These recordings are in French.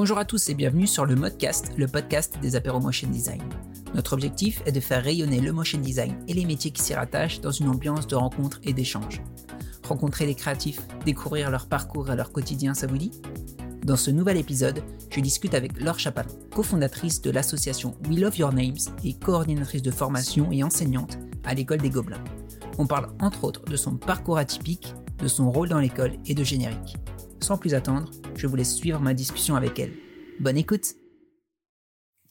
Bonjour à tous et bienvenue sur le Modcast, le podcast des apéros motion design. Notre objectif est de faire rayonner le motion design et les métiers qui s'y rattachent dans une ambiance de rencontre et d'échange. Rencontrer les créatifs, découvrir leur parcours et leur quotidien, ça vous dit? Dans ce nouvel épisode, je discute avec Laure Chapalon, cofondatrice de l'association We Love Your Names et coordinatrice de formation et enseignante à l'école des Gobelins. On parle entre autres de son parcours atypique, de son rôle dans l'école et de générique. Sans plus attendre, je vous laisse suivre ma discussion avec elle. Bonne écoute.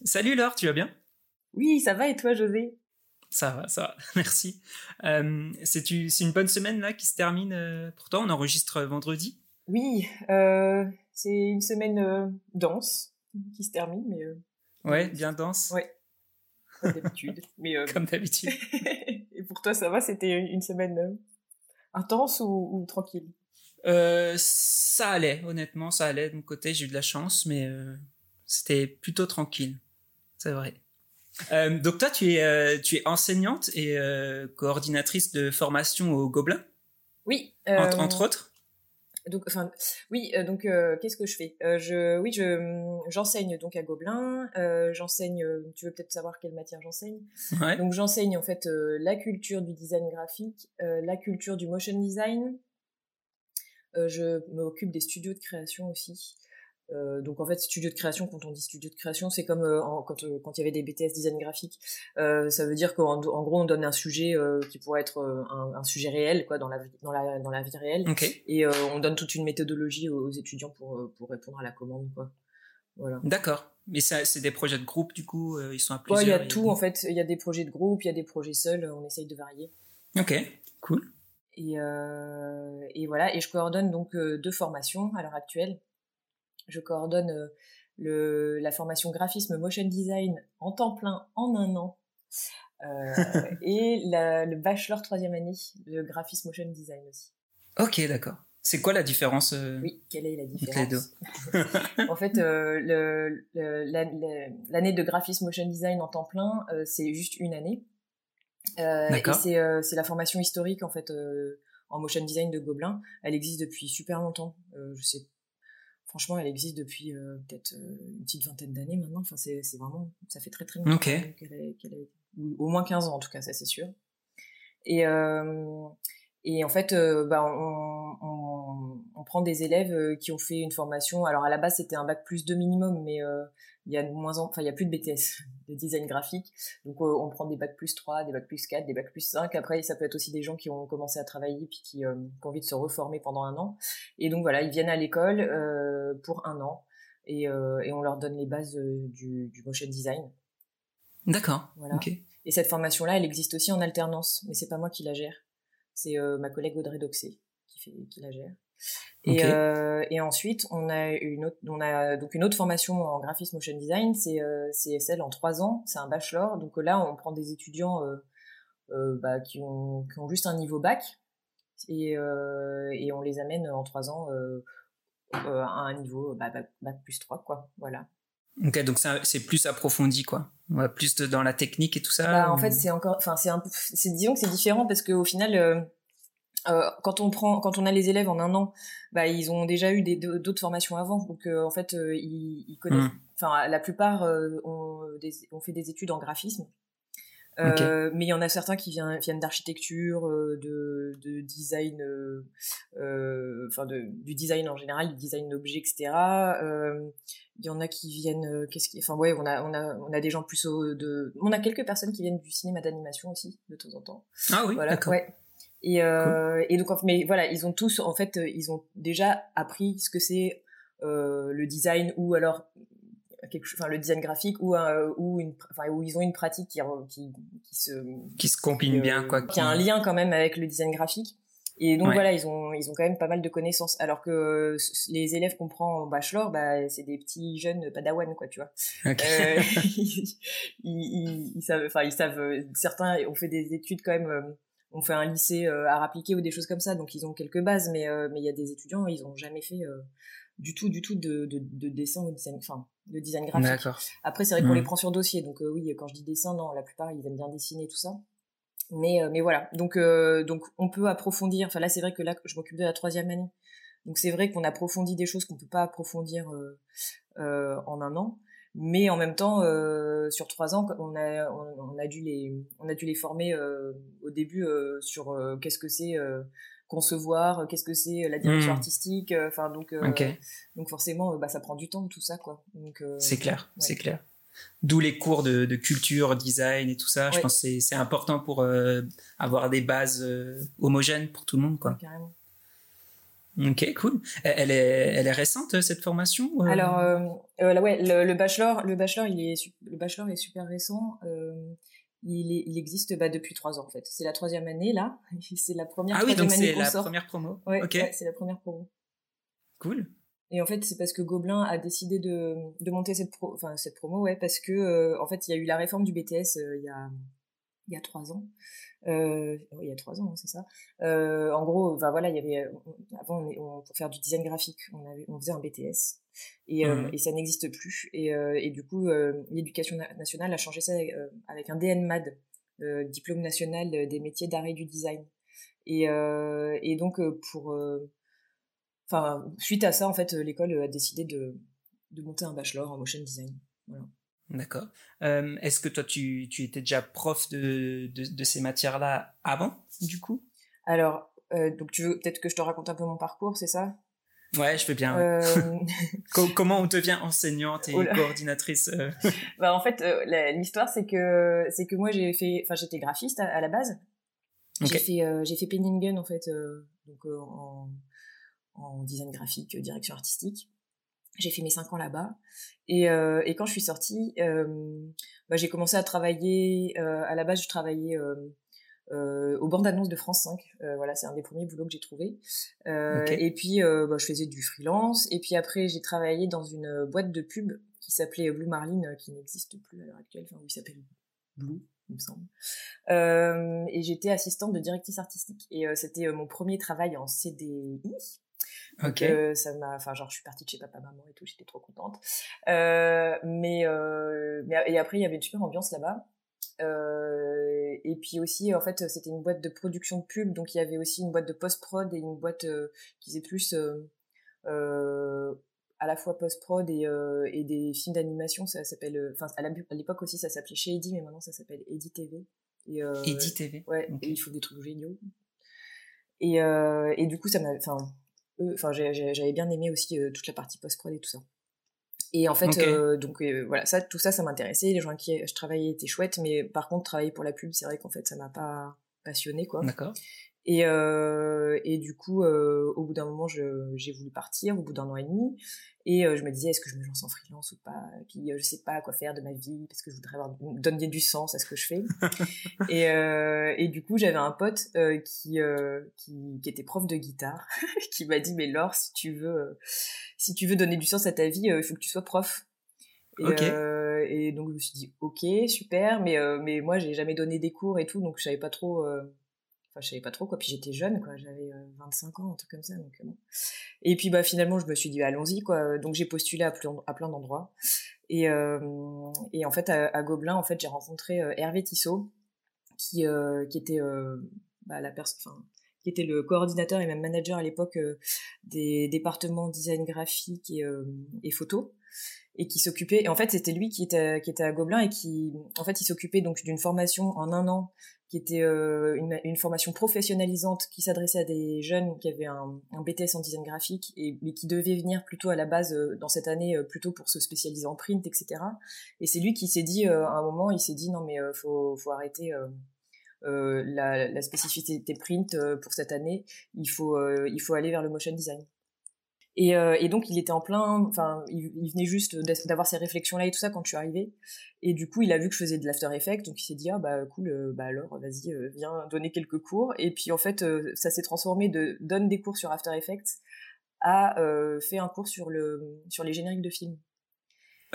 Salut Laure, tu vas bien? Oui, ça va et toi José? Ça va, ça va, merci. Euh, c'est une bonne semaine là qui se termine euh, Pourtant, on enregistre vendredi? Oui, euh, c'est une semaine dense qui se termine, mais... ouais, bien dense. Ouais, comme d'habitude. comme d'habitude. et pour toi, ça va? C'était une semaine intense ou tranquille? Euh, ça allait, honnêtement, ça allait de mon côté. J'ai eu de la chance, mais euh, c'était plutôt tranquille. C'est vrai. Euh, donc toi, tu es, euh, tu es enseignante et euh, coordinatrice de formation au Gobelin? Oui. Entre, entre, autres? Donc, enfin, oui. donc, qu'est-ce que je fais? Je, oui, je, j'enseigne donc à Gobelin. j'enseigne. tu veux peut-être savoir quelle matière j'enseigne? Ouais. Donc, j'enseigne en fait la culture du design graphique, la culture du motion design, je m'occupe des studios de création aussi. Euh, donc en fait, studio de création, quand on dit studio de création, c'est comme euh, en, quand quand il y avait des BTS design graphique. ça veut dire qu'en en gros, on donne un sujet qui pourrait être un, un, sujet réel, quoi, dans la dans la dans la vie réelle, okay. et on donne toute une méthodologie aux, étudiants pour pour répondre à la commande, quoi. Voilà. D'accord. Mais c'est des projets de groupe, du coup, ils sont à plusieurs. Ouais, il y a tout en fait. Il y a des projets de groupe, il y a des projets seuls. On essaye de varier. Ok, cool. Et, euh, et, voilà, et je coordonne donc euh, deux formations à l'heure actuelle. Je coordonne euh, le, la formation graphisme motion design en temps plein en un an. Euh, et la, le bachelor troisième année de graphisme motion design aussi. Ok, d'accord. C'est quoi la différence Oui, quelle est la différence? En fait, euh, l'année le, de graphisme motion design en temps plein, c'est juste une année. Euh, et c'est euh, c'est la formation historique en fait euh, en motion design de Gobelin. Elle existe depuis super longtemps. Je sais, franchement, elle existe depuis euh, peut-être une petite vingtaine d'années maintenant. Enfin, c'est vraiment, ça fait très très longtemps okay. qu'elle est, qu est, au moins 15 ans en tout cas, ça c'est sûr. Et et en fait, bah, on, on, on, prend des élèves qui ont fait une formation. Alors à la base, c'était un bac plus 2 minimum, mais il y a de moins en, enfin il y a plus de BTS de design graphique. Donc euh, on prend des bacs plus 3, des bacs plus 4, des bacs plus 5. Après ça peut être aussi des gens qui ont commencé à travailler puis qui, euh, qui ont envie de se reformer pendant un an. Et donc voilà, ils viennent à l'école euh, pour un an et, et, on leur donne les bases du, du motion design. D'accord. Voilà. Okay. Et cette formation là, elle existe aussi en alternance, mais c'est pas moi qui la gère. C'est ma collègue Audrey Doxé qui fait qui la gère. Et, okay. euh, et, ensuite, on a une autre, on a donc une autre formation en graphisme motion design, c'est euh, celle en trois ans, c'est un bachelor. Donc là, on prend des étudiants euh, euh, bah, qui, ont, qui ont juste un niveau bac et, euh, et on les amène en trois ans euh, à un niveau bah, bac, bac plus 3, quoi. Voilà. Ok, donc c'est plus approfondi, quoi. Ouais, plus de, dans la technique et tout ça. Bah, ou... En fait, c'est encore, enfin, c'est un disons que c'est différent parce qu'au final. Euh, quand on prend, quand on a les élèves en un an, bah ils ont déjà eu d'autres formations avant, donc euh, en fait euh, ils, ils, connaissent. Enfin, mmh. la plupart ont, des, ont, fait des études en graphisme, okay. mais il y en a certains qui viennent, viennent d'architecture, de, de, design, enfin du design en général, du design d'objets, etc. Il y en a qui viennent, qu'est-ce qui, enfin ouais, on a, on a, on a des gens plus au, de, on a quelques personnes qui viennent du cinéma d'animation aussi de temps en temps. Ah oui, voilà, d'accord. Ouais. Et, euh, cool. et donc, mais voilà, ils ont tous, en fait, ils ont déjà appris ce que c'est euh, le design ou alors quelque chose, enfin le design graphique ou euh, ou une, enfin où ils ont une pratique qui qui, qui se qui se combine bien quoi, qui a un lien quand même avec le design graphique. Et donc ouais. voilà, ils ont ils ont quand même pas mal de connaissances. Alors que les élèves qu'on prend au bachelor, bah c'est des petits jeunes padawan quoi, tu vois. Okay. Euh, ils, ils, ils, savent, enfin ils savent. Certains ont fait des études quand même on fait un lycée euh, art appliqué ou des choses comme ça, donc ils ont quelques bases, mais euh, mais il y a des étudiants, ils ont jamais fait euh, du tout, du tout de, de, de dessin ou design, enfin de design graphique. Après, c'est vrai qu'on mmh. les prend sur dossier, donc oui, quand je dis dessin, non, la plupart ils aiment bien dessiner tout ça. Mais mais voilà, donc donc on peut approfondir. Enfin là, c'est vrai que là, je m'occupe de la troisième année, Donc c'est vrai qu'on approfondit des choses qu'on peut pas approfondir en un an, mais en même temps, sur trois ans, on a, on, a dû les, on a dû les former au début sur qu'est-ce que c'est concevoir, qu'est-ce que c'est la direction mmh. artistique, enfin donc, donc forcément, bah, ça prend du temps tout ça quoi. Donc c'est clair, c'est clair. D'où les cours de, culture, design et tout ça. Je pense que c'est important pour avoir des bases homogènes pour tout le monde quoi. carrément. Ok, cool. Elle est, elle est récente cette formation Alors, euh, euh ouais, le, bachelor, le bachelor, il est, le bachelor est super récent. Euh, il, est, il existe bah, depuis trois ans en fait. C'est la troisième année là. C'est la première. Ah oui, donc c'est la première promo. Ouais, ouais c'est la première promo. Cool. Et en fait, c'est parce que Gobelin a décidé de, de monter cette, pro, enfin, cette promo, ouais, parce que euh, en fait, il y a eu la réforme du BTS euh, il y a il y a trois ans. Euh, il y a trois ans, hein, c'est ça. Euh, en gros, enfin voilà, il y avait avant on, pour faire du design graphique, on avait, on faisait un BTS et, euh, mmh. et ça n'existe plus. Et, euh, et du coup, euh, l'éducation nationale a changé ça avec un DNMAD, diplôme national des métiers d'art et du design. Et, et donc pour, enfin suite à ça, en fait, l'école a décidé de, de monter un bachelor en motion design. Voilà. D'accord. Euh, est-ce que toi, tu, tu, étais déjà prof de, de, de ces matières-là avant, du coup? Alors, euh, donc tu veux peut-être que je te raconte un peu mon parcours, c'est ça? Ouais, je fais bien. Euh... Comment on devient enseignante et coordinatrice euh? bah, En fait, euh, l'histoire, c'est que, c'est que moi, j'ai fait, enfin, j'étais graphiste à, la base. J'ai fait, j'ai fait Penningen, en fait, donc en, en design graphique, direction artistique. J'ai fait mes cinq ans là-bas. Et, euh, et, quand je suis sortie, euh, bah, j'ai commencé à travailler. Euh, à la base, je travaillais euh, euh, aux bandes annonces de France 5. Euh, voilà, c'est un des premiers boulots que j'ai trouvé. Et puis, bah, je faisais du freelance. Et puis après, j'ai travaillé dans une boîte de pub qui s'appelait Blue Marlin, qui n'existe plus à l'heure actuelle. Enfin, il s'appelle Blue il me semble. Euh, et j'étais assistante de directrice artistique. Et euh, c'était mon premier travail en CDI. Ok. Euh, ça m'a, enfin genre je suis partie de chez papa maman et tout, j'étais trop contente. Euh, mais, euh, mais et après il y avait une super ambiance là-bas. Euh, et puis aussi en fait c'était une boîte de production de pub, donc il y avait aussi une boîte de post prod et une boîte euh, qui faisait plus euh, à la fois post prod et, et des films d'animation. Ça s'appelle, enfin à l'époque aussi ça s'appelait chez Eddy, mais maintenant ça s'appelle Eddy TV. Et, Eddy TV. Ouais. Et il faut des trucs géniaux. Et, et du coup ça m'a, enfin enfin j'avais bien aimé aussi euh, toute la partie post prod et tout ça. Et en fait euh, donc euh, voilà ça tout ça ça m'intéressait. Les gens avec qui je travaillais étaient chouettes mais par contre travailler pour la pub c'est vrai qu'en fait ça m'a pas passionné quoi. D'accord et, euh, et du coup, euh, au bout d'un moment, j'ai voulu partir, au bout d'un an et demi. Et euh, je me disais, est-ce que je me lance en freelance ou pas? Et puis, je sais pas quoi faire de ma vie, parce que je voudrais avoir, donner du sens à ce que je fais. et, et du coup, j'avais un pote qui, qui, qui, était prof de guitare, qui m'a dit, mais Laure, si tu veux, si tu veux donner du sens à ta vie, il faut que tu sois prof. Et, et, donc je me suis dit ok super mais mais moi j'ai jamais donné des cours et tout donc je savais pas trop Enfin, je savais pas trop quoi. Puis j'étais jeune, quoi. J'avais 25 euh, ans, un truc comme ça. Donc, euh, bon. Et puis, bah, finalement, je me suis dit, allons-y, quoi. Donc, j'ai postulé à, à plein d'endroits. Et, euh, et en fait, à, Gobelin, en fait, j'ai rencontré Hervé Tissot, qui, qui était bah, la personne, qui était le coordinateur et même manager à l'époque des départements design graphique et, et photo et qui s'occupait et en fait c'était lui qui était qui était à Gobelin et qui en fait il s'occupait donc d'une formation en un an qui était euh, une, une, formation professionnalisante qui s'adressait à des jeunes qui avaient un, un, BTS en design graphique et mais qui devaient venir plutôt à la base euh, dans cette année euh, plutôt pour se spécialiser en print etc et c'est lui qui s'est dit à un moment il s'est dit non mais faut faut arrêter la, la, spécificité print pour cette année. Il faut il faut aller vers le motion design et, euh, et, donc il était en plein, enfin il, venait juste d'avoir ces réflexions là et tout ça quand je suis arrivée. Et du coup il a vu que je faisais de l'After Effects, donc il s'est dit ah bah cool, euh, bah alors vas-y euh, viens donner quelques cours. Et puis en fait ça s'est transformé de donne des cours sur After Effects à fait un cours sur le sur les génériques de films.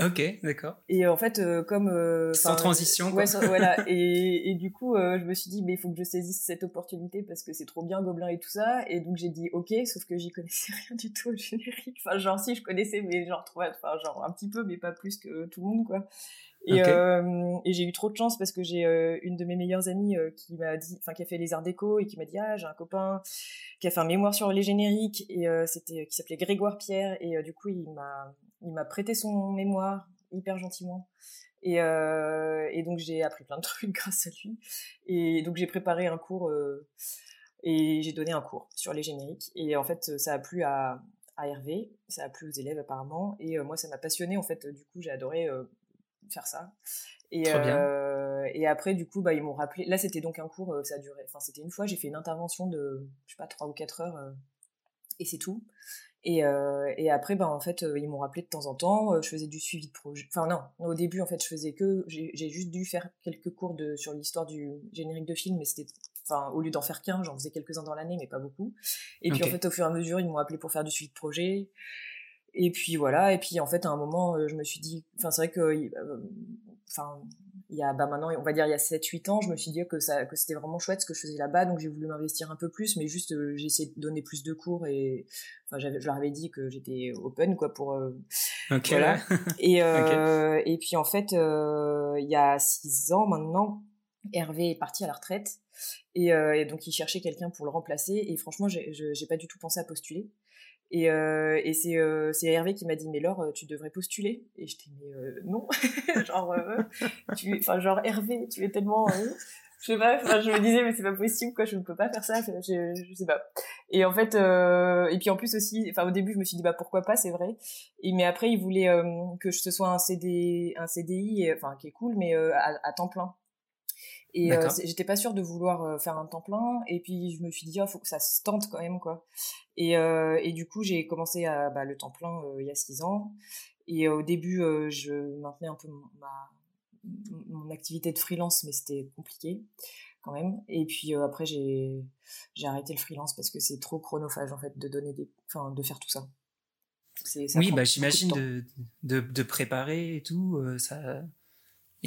Ok, d'accord. Et en fait, euh, comme euh, sans transition, quoi. Ouais, voilà. Et, et, du coup, euh, je me suis dit, mais il faut que je saisisse cette opportunité parce que c'est trop bien Gobelin et tout ça. Et donc j'ai dit, ok, sauf que j'y connaissais rien du tout au générique. Enfin, genre si je connaissais, mais genre, enfin, genre un petit peu, mais pas plus que tout le monde, quoi. Et, et j'ai eu trop de chance parce que j'ai une de mes meilleures amies qui m'a dit, enfin qui a fait les arts déco et qui m'a dit ah j'ai un copain qui a fait un mémoire sur les génériques et c'était qui s'appelait Grégoire Pierre et du coup il m'a il m'a prêté son mémoire hyper gentiment. Et, euh, et donc j'ai appris plein de trucs grâce à lui. Et donc j'ai préparé un cours euh, et j'ai donné un cours sur les génériques. Et en fait, ça a plu à, à Hervé, ça a plu aux élèves apparemment. Et euh, moi, ça m'a passionné en fait. Du coup, j'ai adoré euh, faire ça. Et, euh, et après, du coup, bah, ils m'ont rappelé. Là, c'était donc un cours, ça a duré. Enfin, c'était une fois, j'ai fait une intervention de, je sais pas, trois ou quatre heures, et c'est tout. Et, euh, et après, ben en fait, euh, ils m'ont rappelé de temps en temps. Euh, je faisais du suivi de projet. Enfin non, au début, en fait, je faisais que j'ai juste dû faire quelques cours de sur l'histoire du générique de film, mais c'était, enfin, au lieu d'en faire qu'un, j'en faisais quelques uns dans l'année, mais pas beaucoup. Et puis en fait, au fur et à mesure, ils m'ont appelé pour faire du suivi de projet. Et puis voilà. Et puis en fait, à un moment, je me suis dit, enfin, c'est vrai que, enfin, il y a bah maintenant on va dire il y a 7 8 ans je me suis dit que ça que c'était vraiment chouette ce que je faisais là-bas donc j'ai voulu m'investir un peu plus mais juste euh, j'ai essayé de donner plus de cours et enfin j'avais je leur avais dit que j'étais open quoi pour euh, voilà. Et euh, et puis en fait euh, il y a 6 ans maintenant Hervé est parti à la retraite et, et donc il cherchait quelqu'un pour le remplacer et franchement j'ai pas du tout pensé à postuler et, euh, et c'est, euh, c'est Hervé qui m'a dit mais Laure euh, tu devrais postuler. Et je t'ai mais euh, non. Genre tu enfin genre Hervé tu es tellement je sais pas je me disais mais c'est pas possible quoi je ne peux pas faire ça je, je, sais pas. Et en fait et puis en plus aussi enfin au début je me suis dit bah pourquoi pas c'est vrai. Et mais après il voulait que ce soit un CD un CDI enfin qui est cool mais à, à temps plein et euh, j'étais pas sûre de vouloir euh, faire un temps plein. Et puis je me suis dit, il oh, faut que ça se tente quand même, quoi. Et, euh, et du coup, j'ai commencé à, bah, le temps plein il y a six ans. Et au début, je maintenais un peu ma, mon activité de freelance, mais c'était compliqué quand même. Et puis après, j'ai arrêté le freelance parce que c'est trop chronophage en fait de donner des, enfin de faire tout ça. ça oui, bah j'imagine de, de, de, préparer et tout, ça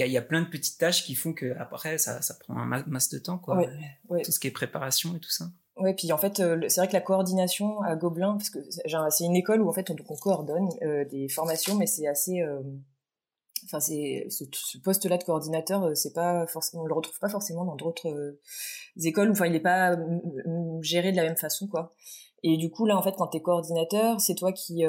il y a, plein de petites tâches qui font que après ça, ça prend un masse de temps quoi. Tout ce qui est préparation et tout ça. Ouais, puis en fait, euh, c'est vrai que la coordination à Gobelin, parce que c'est une école où en fait on, on coordonne euh, des formations, mais c'est assez, euh, enfin c'est ce, poste-là de coordinateur, c'est pas forcément, on le retrouve pas forcément dans d'autres écoles, enfin il n'est pas géré de la même façon quoi. Et du coup là en fait quand t'es coordinateur, c'est toi qui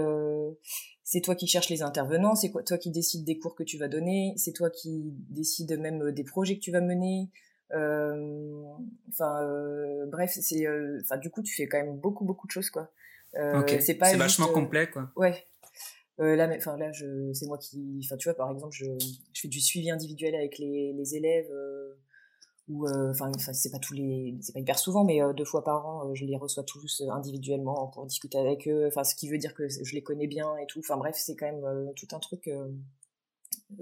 c'est toi qui cherches les intervenants, c'est toi qui décides des cours que tu vas donner, c'est toi qui décides même euh, des projets que tu vas mener. Euh, enfin, euh, bref, c'est, enfin, du coup, tu fais quand même beaucoup, beaucoup de choses, quoi. c'est pas. C'est vachement complet, quoi. Ouais. là, enfin là, je, c'est moi qui, enfin, tu vois, par exemple, je, je fais du suivi individuel avec les, les élèves ou euh, enfin c'est pas tous les c'est pas hyper souvent mais euh, deux fois par an euh, je les reçois tous individuellement pour discuter avec eux. Enfin ce qui veut dire que je les connais bien et tout. Enfin bref c'est quand même tout un truc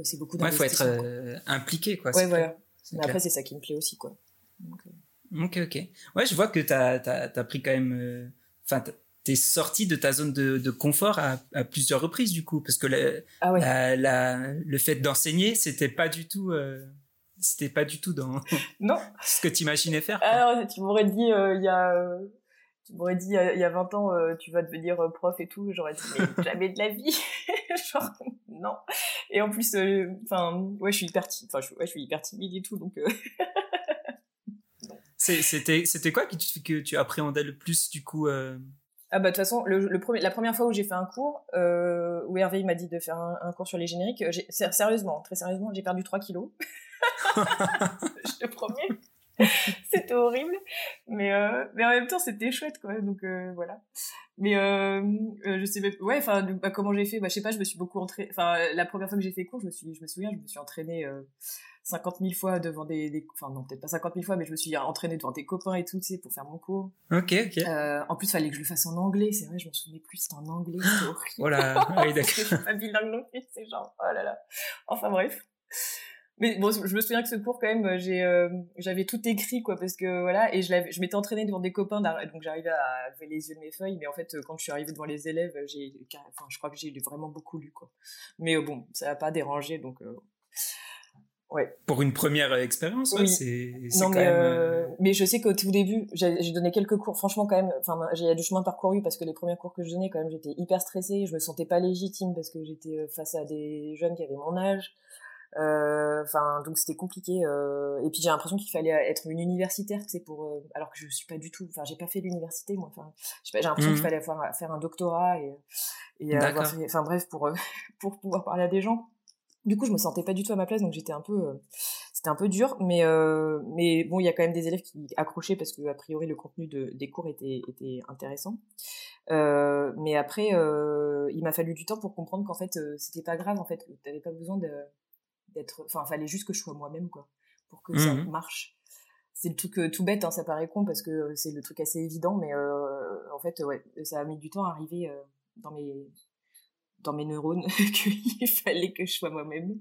c'est beaucoup ouais faut être impliqué quoi ouais voilà. mais après c'est ça qui me plaît aussi quoi. Ok ok. Ouais je vois que t'as as, as, pris quand même enfin t'es sorti de ta zone de, de confort à, à, plusieurs reprises du coup parce que le, ah ouais. la, le fait d'enseigner c'était pas du tout c'était pas du tout dans non. ce que tu imaginais faire. Alors, tu m'aurais dit euh, il y a euh, tu m'aurais dit il y a 20 ans euh, tu vas devenir prof et tout, j'aurais dit mais jamais de la vie. Genre non. Et en plus enfin ouais, je suis hyper enfin je, ouais, je suis hyper timide et tout donc C'était c'était quoi que tu, que tu appréhendais le plus du coup ah bah de toute façon, le, le premier, la première fois où j'ai fait un cours, euh, où Hervé m'a dit de faire un, cours sur les génériques, sérieusement, très sérieusement, j'ai perdu 3 kilos. je te promets. c'était horrible, mais euh, mais en même temps c'était chouette quoi. Donc euh, voilà. Mais je sais ouais, enfin bah, comment j'ai fait, bah je sais pas, je me suis beaucoup entraîné. Enfin la première fois que j'ai fait cours, je me suis, je me souviens, je me suis entraînée 50 000 fois devant des, des enfin non peut-être pas 50 000 fois mais je me suis entraînée devant des copains et tout tu sais pour faire mon cours. Ok ok. Euh, en plus fallait que je le fasse en anglais c'est vrai je m'en souvenais plus c'était en anglais c'était horrible. Voilà oui d'accord. Je suis pas bilingue non plus c'est genre oh là là. Enfin bref. Mais bon je me souviens que ce cours quand même j'ai euh, j'avais tout écrit quoi parce que voilà et je je m'étais entraînée devant des copains donc j'arrivais à lever les yeux de mes feuilles mais en fait quand je suis arrivée devant les élèves j'ai enfin je crois que j'ai vraiment beaucoup lu quoi. Mais euh, bon ça n'a pas dérangé donc euh, Ouais. Pour une première expérience, oui. c'est non, mais, euh, mais je sais qu'au tout début, j'ai donné quelques cours. Franchement, quand même, enfin, j'ai du chemin parcouru parce que les premiers cours que je donnais, quand même, j'étais hyper stressée. Je me sentais pas légitime parce que j'étais euh, face à des jeunes qui avaient mon âge. Enfin, donc c'était compliqué. et puis j'ai l'impression qu'il fallait être une universitaire, c'est pour, alors que je suis pas du tout. Enfin, j'ai pas fait l'université moi. Enfin, j'ai l'impression qu'il mmh. fallait faire, faire, un doctorat et, et enfin bref pour pour pouvoir parler à des gens. Du coup, je me sentais pas du tout à ma place, donc j'étais un peu, euh, c'était un peu dur, mais euh, mais bon, il y a quand même des élèves qui accrochaient parce que a priori le contenu de, des cours était était intéressant. Euh, mais après, il m'a fallu du temps pour comprendre qu'en fait, c'était pas grave, en fait, t'avais pas besoin de d'être, enfin, fallait juste que je sois moi-même, quoi, pour que ça mmh marche. C'est le truc tout bête, hein, ça paraît con parce que c'est le truc assez évident, mais en fait, ouais, ça a mis du temps à arriver dans mes dans mes neurones qu'il fallait que je sois moi-même.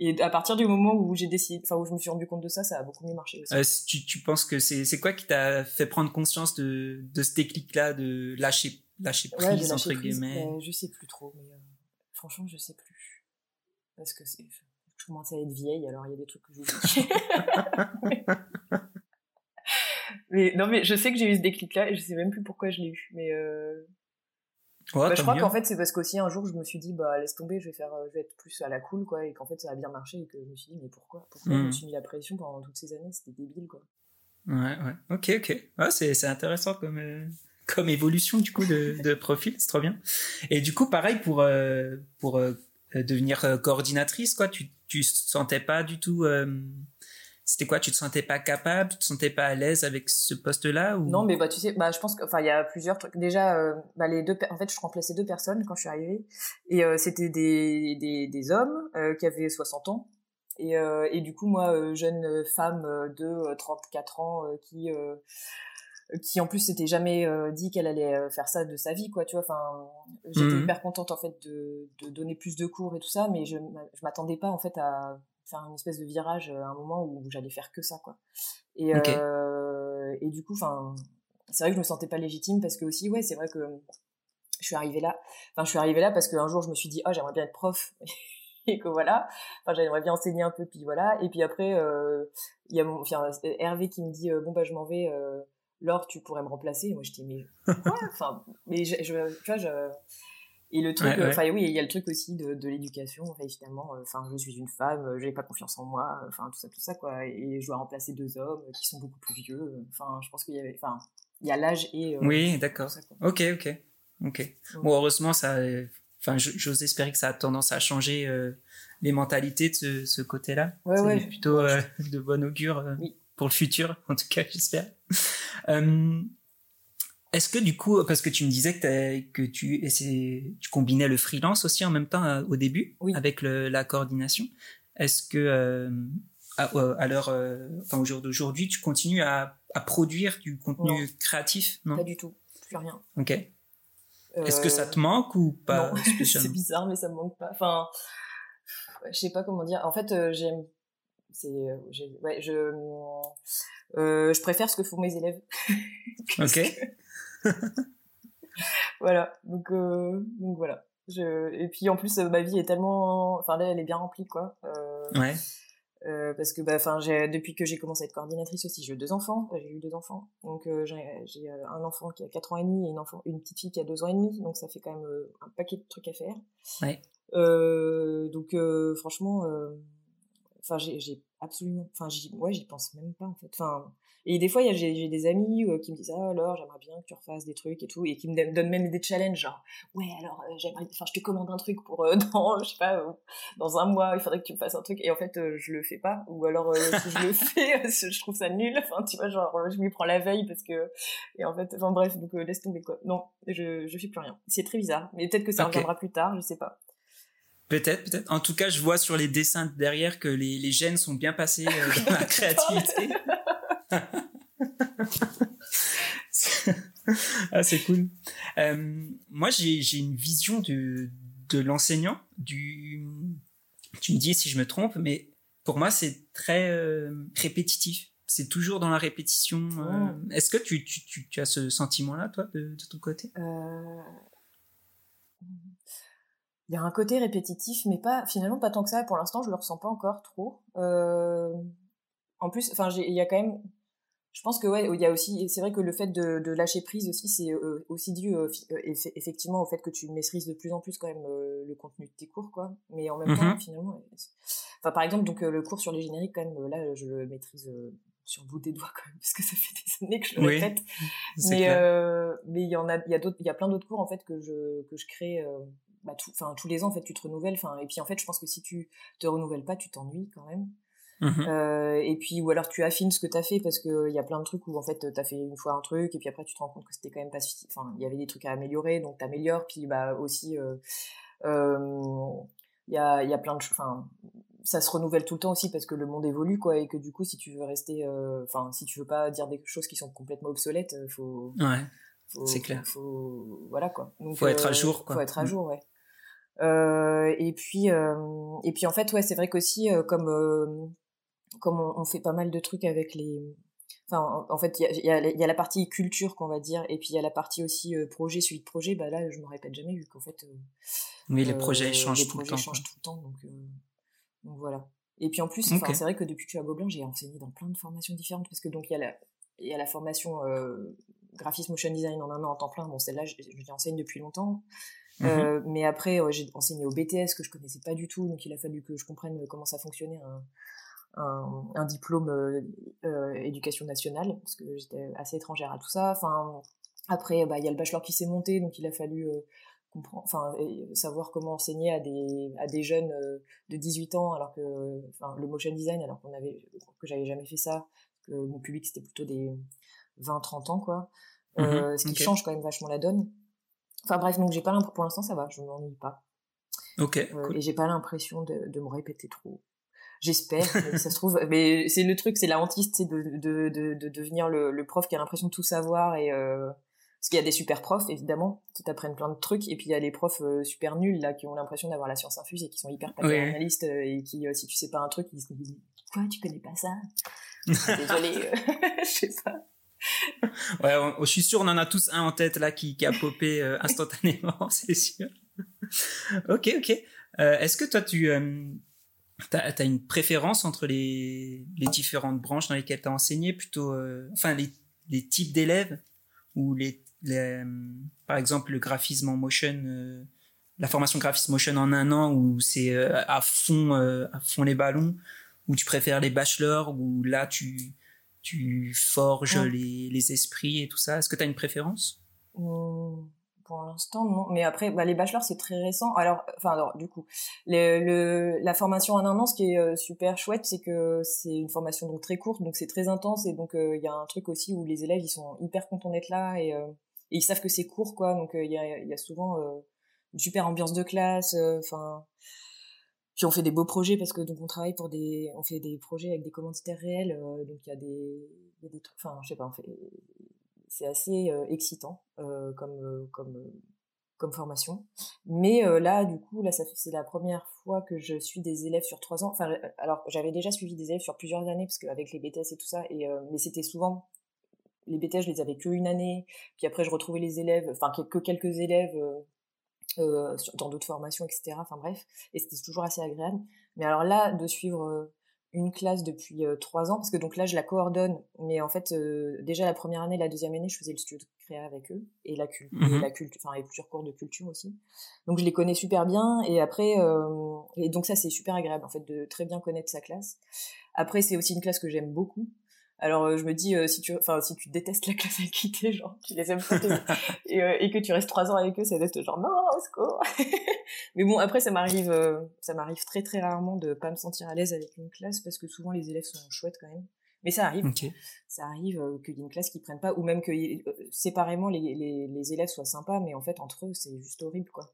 Et à partir du moment où j'ai décidé, enfin où je me suis rendu compte de ça, ça a beaucoup mieux marché aussi. Euh, tu, tu penses que c'est c'est quoi qui t'a fait prendre conscience de de ce déclic-là, de lâcher lâcher prise ouais, entre guillemets? Ben, Je sais plus trop, mais euh, franchement je sais plus parce que c'est je commence à être vieille, alors il y a des trucs que j'oublie. mais non mais je sais que j'ai eu ce déclic-là et je sais même plus pourquoi je l'ai eu, mais euh, bah, je crois qu'en fait c'est parce qu'aussi un jour je me suis dit bah laisse tomber je vais faire euh, je vais être plus à la cool quoi et qu'en fait ça a bien marché et que je me suis dit mais pourquoi? Pourquoi je me mmh. suis mis la pression pendant toutes ces années? C'était débile quoi. Ouais ouais. Ok ok. Ouais, c'est intéressant comme euh, comme évolution du coup de, de profil. C'est trop bien. Et du coup pareil pour euh, pour devenir coordinatrice quoi tu tu sentais pas du tout c'était quoi? Tu te sentais pas capable? Tu te sentais pas à l'aise avec ce poste-là ou... Non, mais bah tu sais, bah je pense qu'il y a plusieurs trucs. Déjà, euh, bah les deux, en fait, je remplaçais deux personnes quand je suis arrivée, et euh, c'était des, des, des hommes euh, qui avaient 60 ans, et et du coup moi, jeune femme de 34 ans qui qui en plus s'était jamais dit qu'elle allait faire ça de sa vie quoi tu vois. Enfin j'étais mmh. hyper contente en fait de, de donner plus de cours et tout ça mais je je m'attendais pas en fait à faire une espèce de virage euh, à un moment où j'allais faire que ça quoi. Et euh, et du coup enfin c'est vrai que je me sentais pas légitime parce que aussi ouais c'est vrai que je suis arrivée là. Enfin je suis arrivée là parce qu'un jour je me suis dit ah j'aimerais bien être prof et que voilà. Enfin j'aimerais bien enseigner un peu puis voilà. Et puis après euh, il y a mon enfin, Hervé qui me dit bon bah je m'en vais Laure tu pourrais me remplacer. Et moi je dis mais enfin mais je, je, tu vois je et le truc, enfin oui, il y a le truc aussi de, de l'éducation. Enfin, euh, enfin, je suis une femme, euh, j'ai pas confiance en moi, enfin tout ça, tout ça quoi. Et je dois remplacer deux hommes qui sont beaucoup plus vieux. Enfin, je pense qu'il y avait, enfin, il y a l'âge et. Euh, oui, d'accord. Ok, ok, ok. Bon, heureusement, ça, enfin, j'ose espérer que ça a tendance à changer les mentalités de ce, ce côté-là. Ouais. Plutôt de bon augure pour le futur, en tout cas, j'espère. Est-ce que du coup, parce que tu me disais que, que tu, tu combinais le freelance aussi en même temps euh, au début avec le, la coordination, est-ce que euh, à, euh, à l'heure, euh, enfin au jour d'aujourd'hui, tu continues à, à, produire du contenu créatif? Non, pas du tout, plus rien. Ok. Est-ce que ça te manque ou pas C'est bizarre, mais ça me manque pas. Enfin, je sais pas comment dire. En fait, j'aime c'est ouais, je euh, je préfère ce que font mes élèves. Ok voilà. Donc, euh, donc voilà. Je... Et puis en plus, euh, ma vie est tellement, enfin là, elle est bien remplie, quoi. Euh, ouais. Euh, parce que bah, enfin, depuis que j'ai commencé à être coordinatrice aussi, j'ai eu deux enfants. J'ai eu deux enfants. Donc euh, j'ai un enfant qui a 4 ans et demi et une, enfant, une petite fille qui a 2 ans et demi. Donc ça fait quand même un paquet de trucs à faire. Ouais. donc franchement, enfin j'ai absolument, enfin j'y, ouais, j'y pense même pas en fait. Enfin et des fois, j'ai des amis euh, qui me disent Ah, alors, j'aimerais bien que tu refasses des trucs et tout, et qui me donnent même des challenges, genre Ouais, alors, euh, j'aimerais, enfin, je te commande un truc pour euh, dans, je sais pas, dans un mois, il faudrait que tu me fasses un truc, et en fait, je le fais pas, ou alors, si je le fais, je trouve ça nul, enfin, tu vois, genre, je m'y prends la veille parce que, et en fait, enfin, bref, donc laisse tomber quoi. Non, je, je fais plus rien. C'est très bizarre, mais peut-être que ça reviendra plus tard, je sais pas. Peut-être, peut-être. En tout cas, je vois sur les dessins derrière que les, les gènes sont bien passés dans la créativité. ah, c'est cool. Euh, moi, j'ai une vision de, de l'enseignant. Du, tu me dis si je me trompe, mais pour moi, c'est très euh, répétitif. C'est toujours dans la répétition. Euh. Est-ce que tu, tu, tu, tu, as ce sentiment-là, toi, de, de, ton côté? Il y a un côté répétitif, mais pas finalement pas tant que ça. Pour l'instant, je le ressens pas encore trop. en plus, enfin, il y a quand même je pense que ouais, il y a aussi, c'est vrai que le fait de, de lâcher prise aussi, c'est euh, aussi dû euh, euh, effectivement au fait que tu maîtrises de plus en plus quand même le contenu de tes cours, quoi. Mais en même temps, mmh finalement, enfin par exemple donc le cours sur les génériques quand même là je le maîtrise sur le bout des doigts quand même parce que ça fait des années que je le répète mais euh, mais il y en a il y a d'autres il y a plein d'autres cours en fait que je que je crée euh, bah, tous les ans en fait tu te renouvelles enfin et puis en fait je pense que si tu te renouvelles pas tu t'ennuies quand même. Mmh euh, et puis ou alors tu affines ce que tu as fait parce que il y a plein de trucs où en fait tu as fait une fois un truc et puis après tu te rends compte que c'était quand même pas enfin il y avait des trucs à améliorer donc tu améliores puis bah aussi il y a il y a plein de enfin ça se renouvelle tout le temps aussi parce que le monde évolue quoi et que du coup si tu veux rester euh, enfin si tu veux pas dire des choses qui sont complètement obsolètes euh, faut ouais c'est clair. faut, voilà quoi. Donc faut être à euh, jour quoi. faut être à mm. jour ouais. Euh, et puis et puis en fait ouais c'est vrai qu'aussi comme comme on, fait pas mal de trucs avec les enfin en, fait il y a, y a, la partie culture qu'on va dire et puis il y a la partie aussi projet suite projet bah là je me répète jamais vu qu'en fait oui les projets changent les tout projets le temps changent tout le temps donc donc voilà. Et puis en plus, c'est vrai que depuis que je suis à Gobelin, j'ai enseigné dans plein de formations différentes parce que donc il y a la, il y a la formation euh, graphisme motion design en un an en temps plein. Bon, celle-là, je, je l'enseigne depuis longtemps. Mmh euh, mais après, j'ai enseigné au BTS que je connaissais pas du tout, donc il a fallu que je comprenne comment ça fonctionnait un, un, diplôme euh, éducation nationale parce que j'étais assez étrangère à tout ça. Enfin, après, bah, il y a le bachelor qui s'est monté, donc il a fallu enfin savoir comment enseigner à des à des jeunes euh, de 18 ans alors que enfin le motion design alors qu'on avait que j'avais jamais fait ça que mon public c'était plutôt des 20 30 ans quoi. Mmh euh, ce qui change quand même vachement la donne. Enfin bref donc j'ai pas pour l'instant ça va je m'ennuie pas. Ok euh, et j'ai pas l'impression de, de me répéter trop. J'espère ça se trouve mais c'est le truc c'est la hantise c'est de, de, de, de devenir le, le prof qui a l'impression de tout savoir et euh, parce qu'il y a des super profs, évidemment, qui t'apprennent plein de trucs, et puis il y a les profs euh, super nuls, là, qui ont l'impression d'avoir la science infuse et qui sont hyper paternalistes, et qui, euh, si tu sais pas un truc, ils se disent, quoi, tu connais pas ça? Désolé, je sais pas. Ouais, je suis sûr, on en a tous un en tête, là, qui, a popé instantanément, c'est sûr. ok, ok. Est-ce que toi, tu, T'as as une préférence entre les, les différentes branches dans lesquelles tu as enseigné, plutôt, enfin les, les types d'élèves ou les par exemple le graphisme en motion euh, la formation graphisme motion en un an où c'est euh, à fond euh, à fond les ballons ou tu préfères les bachelors où là tu tu forges les, les esprits et tout ça? Est-ce que tu as une préférence? Mmh pour l'instant, non. Mais après, bah, les bachelors, c'est très récent. Alors, enfin, alors, du coup, le, la formation en un an, ce qui est euh, super chouette, c'est que c'est une formation donc très courte, donc c'est très intense, et donc euh, il y a un truc aussi où les élèves, ils sont hyper contents d'être là, et, euh, et, ils savent que c'est court, quoi. Donc il y, a, y a souvent une super ambiance de classe, enfin. Puis on fait des beaux projets parce que donc on travaille pour des, on fait des projets avec des commanditaires réels, donc il y a des, y a des trucs, enfin je sais pas, on fait, c'est assez excitant comme comme comme formation. Mais là, du coup, là, ça c'est la première fois que je suis des élèves sur trois ans. Enfin, alors j'avais déjà suivi des élèves sur plusieurs années parce qu'avec les BTS et tout ça, et mais c'était souvent les BTS, je les avais que une année. Puis après, je retrouvais les élèves, enfin que quelques élèves euh, dans d'autres formations, etc. Enfin bref, et c'était toujours assez agréable. Mais alors là, de suivre une classe depuis euh, trois ans parce que donc là je la coordonne. Mais en fait euh, déjà la première année la deuxième année je faisais le studio de créa avec eux. Et la culture mmh la culture enfin et plusieurs cours de culture aussi. Donc je les connais super bien. Et après euh, et donc ça c'est super agréable en fait de très bien connaître sa classe. Après c'est aussi une classe que j'aime beaucoup alors euh, je me dis euh, si tu enfin si tu détestes la classe avec qui t'es genre tu les aimes pas et, euh, et que tu restes trois ans avec eux ça reste genre non au secours. Mais bon après ça m'arrive ça m'arrive très très rarement de pas me sentir à l'aise avec une classe parce que souvent les élèves sont chouettes quand même. Mais ça arrive. Ça arrive qu'il y ait une classe qui prenne pas ou même que séparément les, les, les, élèves soient sympas mais en fait entre eux c'est juste horrible quoi.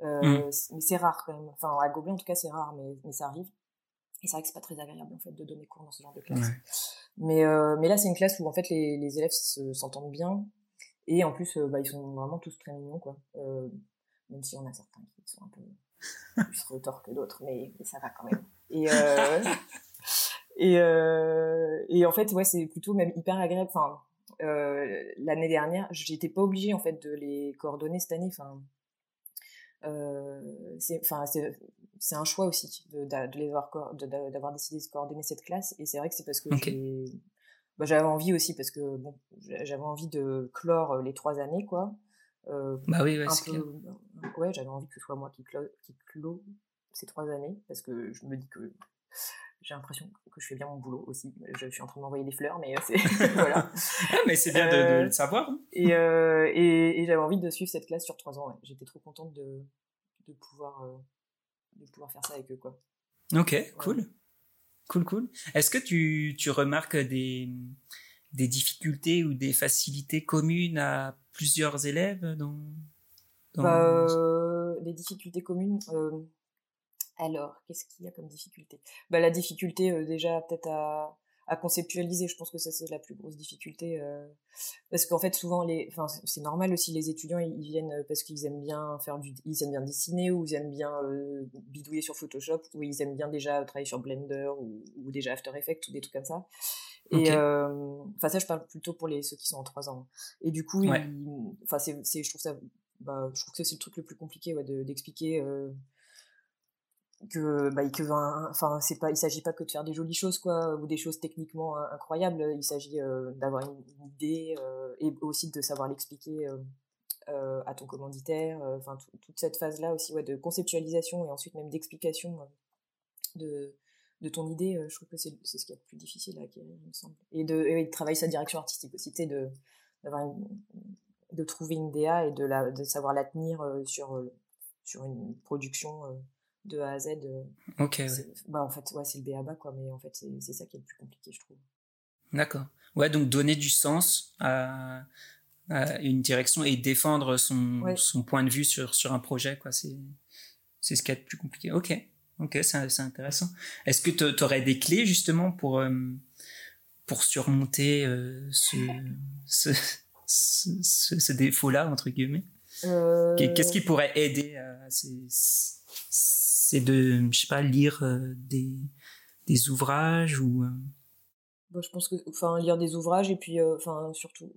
Mmh. mais c'est rare quand même. Enfin à Gobelin en tout cas c'est rare mais, mais ça arrive. Et c'est vrai que c'est pas très agréable en fait de donner cours dans ce genre de classe. Mais euh, mais là c'est une classe où en fait les, les élèves s'entendent bien et en plus euh, bah, ils sont vraiment tous très mignons quoi. Euh, même si on a certains qui sont un peu plus retors que d'autres, mais, mais, ça va quand même. Et et et en fait ouais c'est plutôt même hyper agréable. Enfin l'année dernière j'étais pas obligée en fait de les coordonner cette année. Enfin c'est enfin c'est un choix aussi de, de, d'avoir décidé de coordonner cette classe et c'est vrai que c'est parce que bah, j'avais envie aussi parce que bon j'avais envie de clore les trois années quoi euh, bah oui ouais, peu, ouais j'avais envie que ce soit moi qui clo qui clôt ces trois années parce que je me dis que j'ai l'impression que je fais bien mon boulot aussi. Je, suis en train de m'envoyer des fleurs, mais c'est voilà. Mais c'est bien de, le savoir. Hein. Et, et, j'avais envie de suivre cette classe sur trois ans. J'étais trop contente de, de pouvoir de pouvoir faire ça avec eux quoi. Ok, cool. Cool, cool. Est-ce que tu, tu remarques des, des difficultés ou des facilités communes à plusieurs élèves dans, dans... Bah, euh, des difficultés communes euh, alors qu'est-ce qu'il y a comme difficulté? Bah la difficulté euh, déjà peut-être à à conceptualiser. Je pense que ça c'est la plus grosse difficulté euh, parce qu'en fait souvent les, enfin c'est normal aussi les étudiants ils, viennent euh, parce qu'ils aiment bien faire du, ils aiment bien dessiner ou ils aiment bien euh, bidouiller sur Photoshop ou ils aiment bien déjà travailler sur Blender ou, déjà After Effects ou des trucs comme ça. Et enfin ça je parle plutôt pour les ceux qui sont en trois ans. Et du coup, enfin c'est, je trouve ça, bah, je trouve que c'est le truc le plus compliqué ouais, d'expliquer que bah que enfin c'est pas il s'agit pas que de faire des jolies choses quoi ou des choses techniquement incroyables. Il s'agit euh, d'avoir une, idée euh, et aussi de savoir l'expliquer euh, à ton commanditaire enfin toute cette phase là aussi ouais de conceptualisation et ensuite même d'explication de de ton idée je trouve que c'est ce qui est le plus difficile à acquérir il me semble. Et de, et de travailler sa direction artistique aussi tu de d'avoir de trouver une DA et de la de savoir la tenir sur sur une production de A à Z. Euh, ok. Bah, en fait, ouais, c'est le BABA, quoi, mais en fait, c'est ça qui est le plus compliqué, je trouve. D'accord. Ouais, donc donner du sens à, une direction et défendre son, son point de vue sur, sur un projet, quoi, c'est ce qui est le plus compliqué. Ok. Ok, c'est intéressant. Est-ce que tu aurais des clés, justement, pour, euh, pour surmonter euh, ce, ce, ce, ce défaut-là, entre guillemets? Qu'est-ce qui pourrait aider à ces c'est de, je sais pas, lire euh, des, des ouvrages ou. Euh bah, je pense que, enfin, lire des ouvrages et puis, euh, enfin, surtout,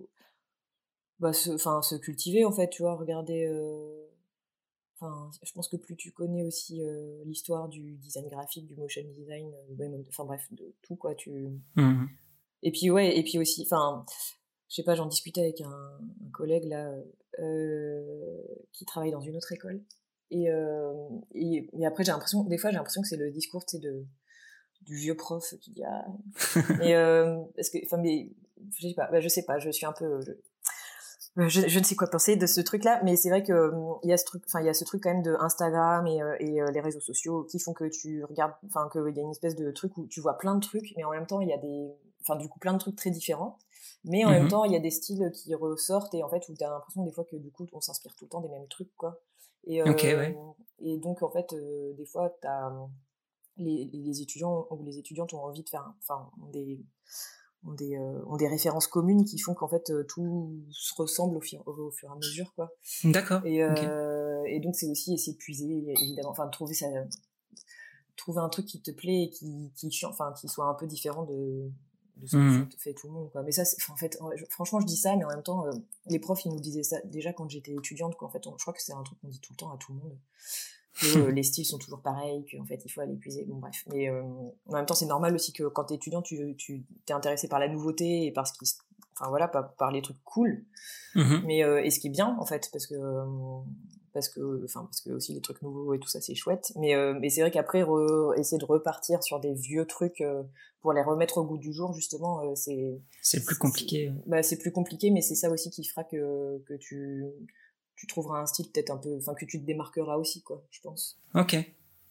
bah, se, enfin, se cultiver en fait, tu vois, regarder. Enfin, je pense que plus tu connais aussi l'histoire du design graphique, du motion design, enfin bref, de tout quoi, tu. Mmh et puis ouais, et puis aussi, enfin, je sais pas, j'en discutais avec un, un collègue là qui travaille dans une autre école et, euh, et, après, j'ai l'impression, des fois, j'ai l'impression que c'est le discours, de, du vieux prof qui dit, ah. et, euh, parce que, enfin, mais, je sais pas, bah, je sais pas, je suis un peu, je, je, ne sais quoi penser de ce truc-là, mais c'est vrai que il y a ce truc, enfin, il y a ce truc quand même de Instagram et, euh, et euh, les réseaux sociaux qui font que tu regardes, enfin, qu'il y a une espèce de truc où tu vois plein de trucs, mais en même temps, il y a des, enfin, du coup, plein de trucs très différents. Mais en même mmh temps, il y a des styles qui ressortent et en fait, où tu as l'impression des fois que du coup, on s'inspire tout le temps des mêmes trucs, quoi. Et, euh, et donc, en fait, euh, des fois, as, les, les, étudiants ou les étudiantes ont envie de faire, enfin, des, ont des, euh, ont des références communes qui font qu'en fait, tout se ressemble au, fur, au, fur et à mesure, quoi. D'accord. Et, et donc, c'est aussi essayer de puiser, évidemment, enfin, de trouver ça trouver un truc qui te plaît et qui, qui, enfin, qui soit un peu différent de, de ce que mmh. fait, tout le monde quoi. Mais ça en fait franchement je dis ça mais en même temps euh, les profs ils nous disaient ça déjà quand j'étais étudiante quoi. En fait je crois que c'est un truc qu'on dit tout le temps à tout le monde. Que euh, les styles sont toujours pareils qu'en fait il faut aller puiser bon bref. Mais euh, en même temps c'est normal aussi que quand t'es étudiant tu tu t'es intéressé par la nouveauté et par ce qui enfin voilà par, par les trucs cool. Mmh mais et ce qui est bien en fait parce que parce que enfin parce que aussi les trucs nouveaux et tout ça c'est chouette. Mais mais c'est vrai qu'après essayer de repartir sur des vieux trucs pour les remettre au goût du jour justement euh, c'est c'est plus compliqué bah c'est plus compliqué mais c'est ça aussi qui fera que que tu tu trouveras un style peut-être un peu enfin que tu te démarqueras aussi quoi je pense. Ok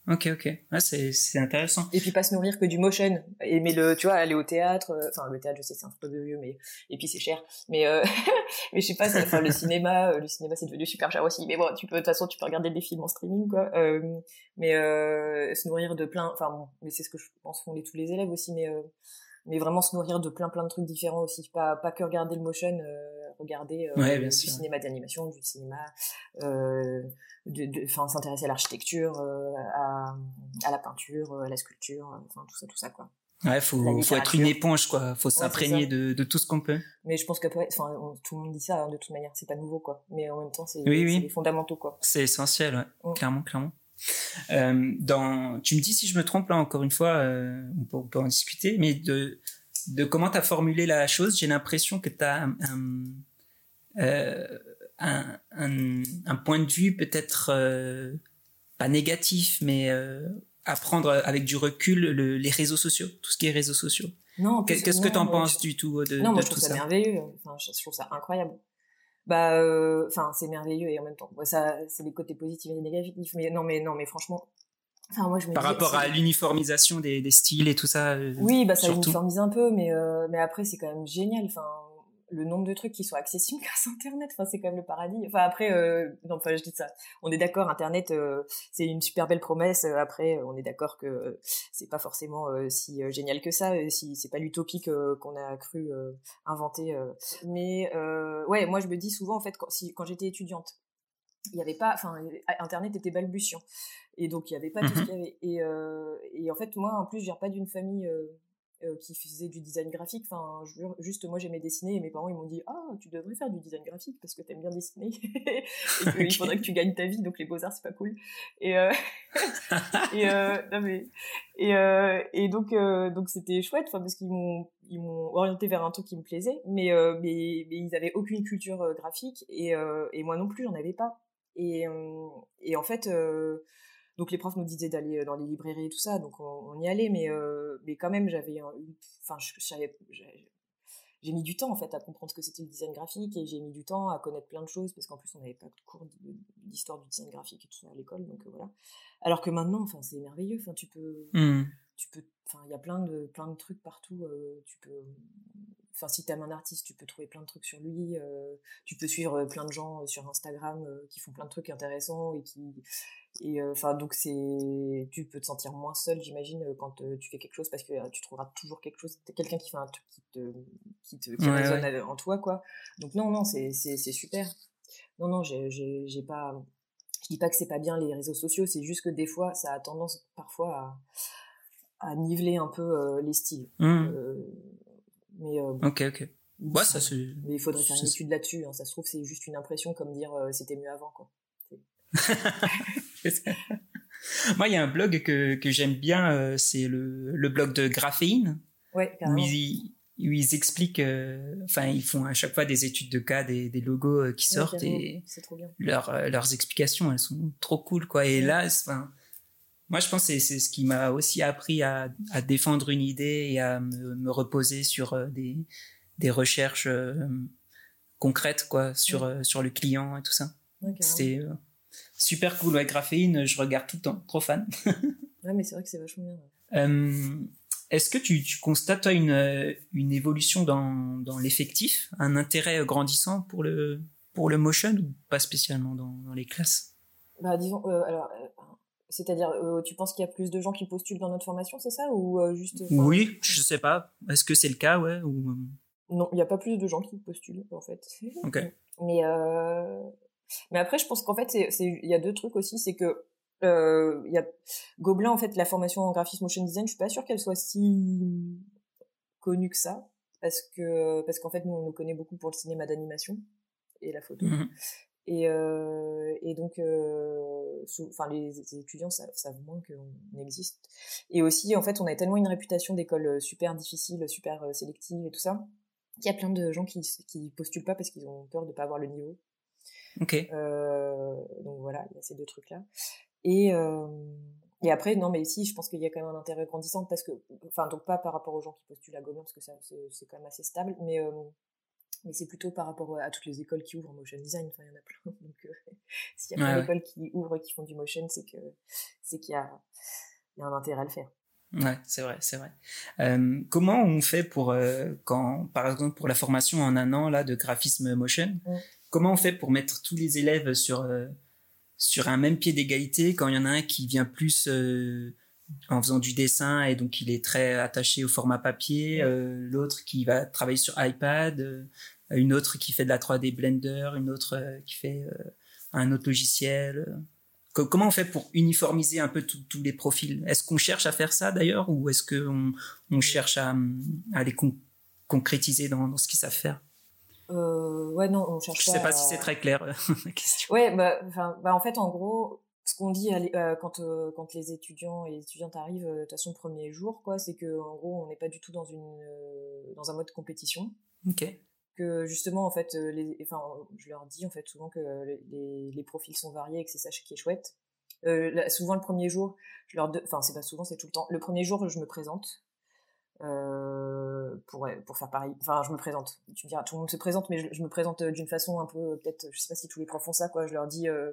Ok, ok. Ah, c'est, c'est intéressant. Et puis pas se nourrir que du motion. mais le, tu vois, aller au théâtre. Euh, enfin, le théâtre, je sais, c'est un peu de vieux, mais et puis c'est cher. Mais euh, mais je sais pas. Enfin, le cinéma, euh, le cinéma, c'est devenu super cher aussi. Mais bon, tu peux, de toute façon, tu peux regarder des films en streaming, quoi. Euh, mais se nourrir de plein. Enfin, bon, mais c'est ce que je pense font les, tous les élèves aussi. Mais mais vraiment se nourrir de plein plein de trucs différents aussi. Pas pas que regarder le motion. Regarder du cinéma d'animation, du cinéma. Euh, s'intéresser à l'architecture, euh, à, à, la peinture, euh, à la sculpture, euh, enfin tout ça, tout ça quoi. Ouais, faut, faut être une éponge, quoi. Faut s'imprégner de, de, tout ce qu'on peut. Mais je pense qu'après, enfin, tout le monde dit ça, hein, de toute manière, c'est pas nouveau, quoi. Mais en même temps, c'est oui, oui. les fondamentaux, quoi. C'est essentiel, ouais. Mm. Clairement, clairement. Euh, dans, tu me dis si je me trompe là, encore une fois, euh, on, peut, on, peut, en discuter, mais de, de comment t'as formulé la chose, j'ai l'impression que t'as un, euh, un, un, un, point de vue peut-être euh, pas négatif, mais apprendre avec du recul les réseaux sociaux, tout ce qui est réseaux sociaux. Non. Qu'est-ce que tu en penses du tout de, non, moi, je trouve ça, merveilleux. Enfin, je, trouve ça incroyable. Bah, enfin, c'est merveilleux et en même temps, ça, c'est les côtés positifs et négatifs. Mais non, mais non, mais franchement, par rapport à l'uniformisation des, des, styles et tout ça. Euh, oui, bah ça uniformise un peu, mais euh, mais après c'est quand même génial. Enfin, le nombre de trucs qui sont accessibles grâce à Internet, enfin c'est quand même le paradis. Enfin après, euh, non, enfin je dis ça. On est d'accord, Internet c'est une super belle promesse. Après, on est d'accord que c'est pas forcément si génial que ça, si c'est pas l'utopie qu'on a cru inventer. Mais ouais, moi je me dis souvent en fait quand, si, quand j'étais étudiante, il y avait pas, enfin Internet était balbutiant. Et donc, il n'y avait pas tout ce mmh qu'il y avait. Et, euh, et, en fait, moi, en plus, je viens pas d'une famille euh, euh, qui faisait du design graphique. Enfin, juste, moi, j'aimais dessiner et mes parents, ils m'ont dit Ah, tu devrais faire du design graphique parce que tu aimes bien dessiner. et qu'il faudrait que tu gagnes ta vie, donc les beaux-arts, c'est pas cool. Et, et, non, mais, et, et donc, donc c'était chouette parce qu'ils m'ont ils m'ont orienté vers un truc qui me plaisait, mais, mais, mais ils avaient aucune culture graphique et, et moi non plus, j'en avais pas. Et, et en fait, donc les profs nous disaient d'aller dans les librairies et tout ça, donc on, y allait, mais, mais quand même j'avais, enfin j'ai mis du temps en fait à comprendre ce que c'était le design graphique et j'ai mis du temps à connaître plein de choses parce qu'en plus on n'avait pas de cours d'histoire du design graphique et tout ça à l'école, donc voilà. Alors que maintenant, enfin c'est merveilleux, enfin tu peux, mmh. tu peux, enfin il y a plein de plein de trucs partout, tu peux enfin si t'aimes un artiste tu peux trouver plein de trucs sur lui tu peux suivre plein de gens sur Instagram qui font plein de trucs intéressants et qui et enfin, donc c'est, tu peux te sentir moins seul, j'imagine, quand tu fais quelque chose, parce que tu trouveras toujours quelque chose, quelqu'un qui fait un truc qui te, qui te, qui résonne en toi, quoi. Donc non, non, c'est, super. Non, non, j'ai, j'ai, j'ai pas, je dis pas que c'est pas bien les réseaux sociaux, c'est juste que des fois, ça a tendance parfois à, à niveler un peu les styles. Mmh. Mais ok, ok. Ouais, ça, mais il faudrait faire une étude là-dessus. Hein. Ça se trouve, c'est juste une impression comme dire c'était mieux avant, quoi. Moi, il y a un blog que, que j'aime bien, euh, c'est le, le, blog de Graphéine. Ouais, où ils, où ils expliquent, euh, enfin, ils font à chaque fois des études de cas, des, des logos euh, qui sortent et Leur, leurs explications, elles sont trop cool, quoi. Et là, enfin, moi, je pense que c'est ce qui m'a aussi appris à, à, défendre une idée et à me, me reposer sur des, des recherches concrètes, quoi, sur, sur le client et tout ça. c'est super cool. Ouais, Graphéine, je regarde tout le temps. Trop fan. ouais, mais c'est vrai que c'est vachement bien. Euh, est-ce que tu, tu, constates, toi, une, une évolution dans, dans l'effectif, un intérêt grandissant pour le, pour le motion ou pas spécialement dans, dans les classes? Bah, disons, euh, alors, euh, c'est-à-dire, tu penses qu'il y a plus de gens qui postulent dans notre formation, c'est ça Ou juste. Oui, je sais pas. Est-ce que c'est le cas, ouais ou... Non, il n'y a pas plus de gens qui postulent, en fait. Ok. Mais mais après, je pense qu'en fait, il y a deux trucs aussi, c'est que euh, y a Gobelin, en fait, la formation en graphisme motion design, je suis pas sûre qu'elle soit si connue que ça, parce que parce qu'en fait, nous, on nous connaît beaucoup pour le cinéma d'animation et la photo. Mmh et, euh, et donc, euh, enfin, les, étudiants savent, savent moins qu'on existe. Et aussi, en fait, on a tellement une réputation d'école super difficile, super sélective et tout ça, qu'il y a plein de gens qui, qui postulent pas parce qu'ils ont peur de pas avoir le niveau. Ok. Euh, donc voilà, il y a ces deux trucs-là. Et, euh, et après, non, mais si, je pense qu'il y a quand même un intérêt grandissant parce que, enfin, donc pas par rapport aux gens qui postulent à Gobelin parce que ça, c'est quand même assez stable, mais, euh, mais c'est plutôt par rapport à toutes les écoles qui ouvrent en motion design. Enfin, il y en a plein. Donc, s'il y a plein d'écoles qui ouvrent et qui font du motion, c'est que c'est qu'il y a, il y a un intérêt à le faire. Ouais, c'est vrai, c'est vrai. Euh, comment on fait pour quand, par exemple, pour la formation en un an là de graphisme motion, mmh comment on fait pour mettre tous les élèves sur euh, sur un même pied d'égalité quand il y en a un qui vient plus euh, en faisant du dessin et donc il est très attaché au format papier, euh, l'autre qui va travailler sur iPad, une autre qui fait de la 3D Blender, une autre qui fait un autre logiciel. comment on fait pour uniformiser un peu tous les profils? Est-ce qu'on cherche à faire ça d'ailleurs ou est-ce qu'on on cherche à, les concrétiser dans, dans ce qu'ils savent faire? Euh, ouais, non, on cherche Je sais pas si c'est très clair, la question. Ouais, bah, bah, en fait, en gros, ce qu'on dit euh, quand, euh, quand les étudiants et les étudiantes arrivent, euh, de toute façon, le premier jour, quoi, c'est que, en gros, on n'est pas du tout dans une, dans un mode compétition. Ok. Que, justement, en fait, les, enfin, je leur dis, en fait, souvent que les, les profils sont variés et que c'est ça qui est chouette. souvent le premier jour, je leur, enfin c'est pas souvent, c'est tout le temps. Le premier jour, je me présente euh, pour pour faire pareil. Enfin, je me présente. Tu me diras, tout le monde se présente, mais je, me présente d'une façon un peu, peut-être, je sais pas si tous les profs font ça, quoi. Je leur dis euh,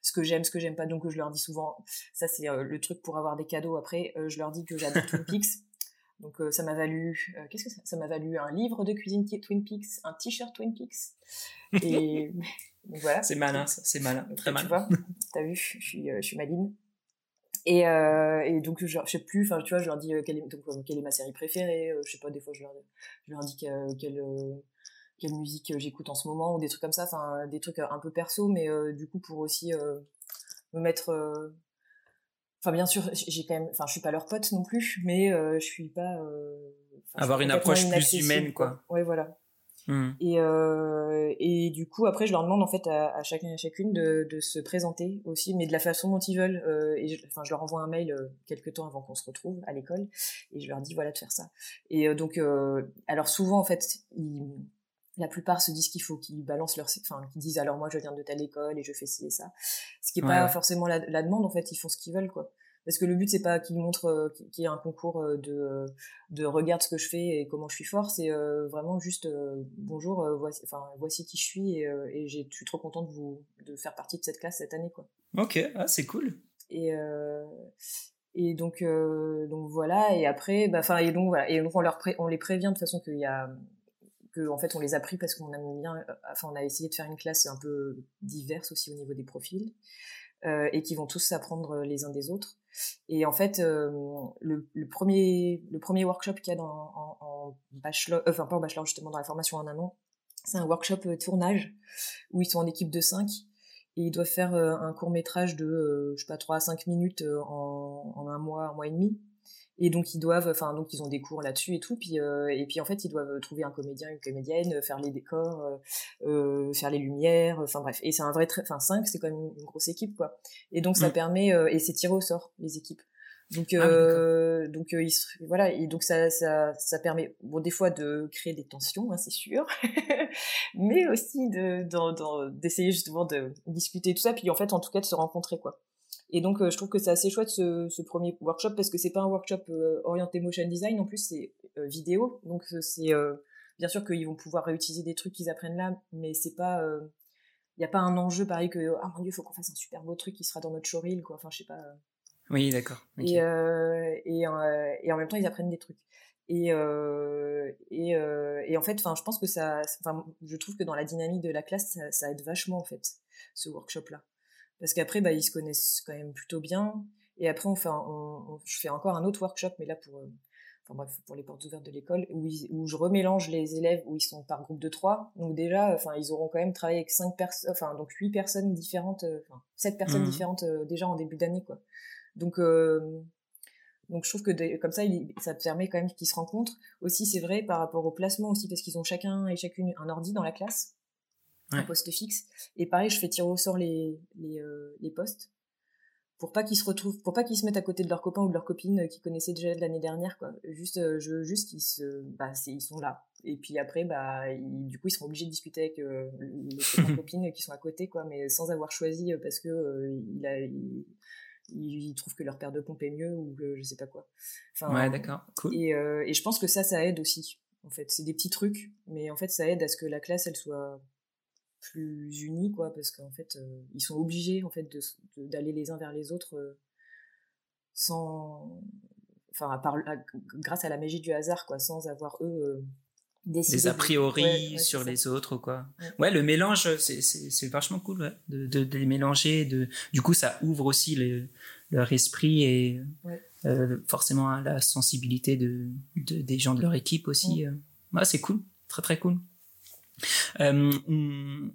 ce que j'aime, ce que j'aime pas. Donc, je leur dis souvent, ça c'est euh, le truc pour avoir des cadeaux. Après, je leur dis que j'adore Twin Peaks. Donc, ça m'a valu, qu'est-ce que ça, ça m'a valu? Un livre de cuisine Twin Peaks, un t-shirt Twin Peaks. Et voilà. C'est malin. C'est malin, très malin. Tu vois, t'as vu, je suis, je suis maline. Et, euh, et donc, je, je sais plus, enfin, tu vois, je leur dis euh, quelle, est, donc, euh, quelle est ma série préférée. Euh, je sais pas, des fois, je leur, je leur dis quelle, quelle musique j'écoute en ce moment ou des trucs comme ça. Enfin, des trucs un peu perso, mais du coup, pour aussi me mettre. Enfin, bien sûr, j'ai quand même. Enfin, je suis pas leur pote non plus, mais je suis pas. Avoir une approche plus humaine, quoi. quoi. Ouais, voilà. Mmh. Et, euh, et du coup, après, je leur demande en fait à, à chacun et à chacune de, de, se présenter aussi, mais de la façon dont ils veulent. Euh, et je, enfin, je leur envoie un mail euh, quelques temps avant qu'on se retrouve à l'école, et je leur dis voilà de faire ça. Et euh, donc, alors souvent en fait, ils, la plupart se disent qu'il faut qu'ils balancent leur, enfin, qu'ils disent alors moi je viens de telle école et je fais ci et ça. Ce qui est pas forcément la, la, demande en fait, ils font ce qu'ils veulent quoi parce que le but c'est pas qu'il montre euh, qu'il y a un concours euh, de euh, de regarde ce que je fais et comment je suis fort c'est vraiment juste bonjour voici enfin voici qui je suis et, et j'ai je suis trop contente de vous de faire partie de cette classe cette année quoi. Ok ah, c'est cool. Et et donc donc voilà et après bah enfin et donc voilà et donc on leur on les prévient de façon qu'il y a que en fait on les a pris parce qu'on aime bien enfin on a essayé de faire une classe un peu diverse aussi au niveau des profils euh, et qui vont tous s'apprendre les uns des autres. Et en fait, euh, le, le, premier, le premier workshop qu'il y a dans, en, en bachelor, euh, enfin pas en bachelor justement dans la formation en un an, c'est un workshop tournage où ils sont en équipe de 5 et ils doivent faire un court métrage de, je sais pas, 3 à 5 minutes en, en un mois, un mois et demi et donc ils doivent enfin donc ils ont des cours là-dessus et tout. Puis euh, et puis en fait ils doivent trouver un comédien une comédienne faire les décors euh, euh faire les lumières enfin bref. Et c'est un vrai enfin 5 c'est quand même une, grosse équipe quoi. Et donc ça mmh. permet euh, et c'est tiré au sort les équipes. Donc ah donc ils, voilà. Et donc ça, ça ça permet bon des fois de créer des tensions hein, c'est sûr. Mais aussi de d'essayer justement de discuter tout ça. Puis en fait en tout cas de se rencontrer quoi et donc, euh, je trouve que c'est assez chouette ce, ce, premier workshop parce que c'est pas un workshop euh, orienté motion design, en plus c'est euh, vidéo. Donc, c'est bien sûr qu'ils vont pouvoir réutiliser des trucs qu'ils apprennent là, mais c'est pas, il n'y a pas un enjeu pareil que ah mon dieu, il faut qu'on fasse un super beau truc qui sera dans notre showreel, quoi. Enfin, je sais pas. Oui, d'accord. Et, et, et, en même temps, ils apprennent des trucs. Et, et, et en fait, enfin, je pense que ça, enfin, je trouve que dans la dynamique de la classe, ça, ça aide vachement en fait, ce workshop-là parce qu'après bah, ils se connaissent quand même plutôt bien. Et après on fait on, je fais encore un autre workshop mais là pour euh, enfin bref pour les portes ouvertes de l'école où, où je remélange les élèves où ils sont par groupe de trois. Donc déjà enfin ils auront quand même travaillé avec cinq personnes enfin donc huit personnes différentes euh, enfin sept personnes mmh. différentes euh, déjà en début d'année quoi. Donc donc je trouve que comme ça, il, ça permet quand même qu'ils se rencontrent. Aussi, c'est vrai par rapport au placement aussi, parce qu'ils ont chacun et chacune un ordi dans la classe un poste fixe. Et pareil, je fais tirer au sort les, les, euh, les postes pour pas qu'ils se retrouvent, pour pas qu'ils se mettent à côté de leurs copains ou de leurs copines euh, qui connaissaient déjà de l'année dernière, quoi. Juste, euh, je, juste qu'ils se, bah, ils sont là. Et puis après, bah, du coup, ils seront obligés de discuter avec les copains copines qui sont à côté, quoi, mais sans avoir choisi parce que il a, il, ils trouvent que leur paire de pompe est mieux ou que je sais pas quoi. Enfin, ouais, d'accord, cool. Et, et je pense que ça, ça aide aussi. En fait, c'est des petits trucs, mais en fait, ça aide à ce que la classe, elle soit plus unis quoi parce qu'en fait euh, ils sont obligés en fait d'aller les uns vers les autres euh, sans enfin à part grâce à la magie du hasard quoi sans avoir eux euh, des a priori sur les autres quoi. Ouais, le mélange c'est vachement cool de, de, les mélanger de du coup ça ouvre aussi leur esprit et forcément la sensibilité de, des gens de leur équipe aussi ouais, c'est cool très très cool euh,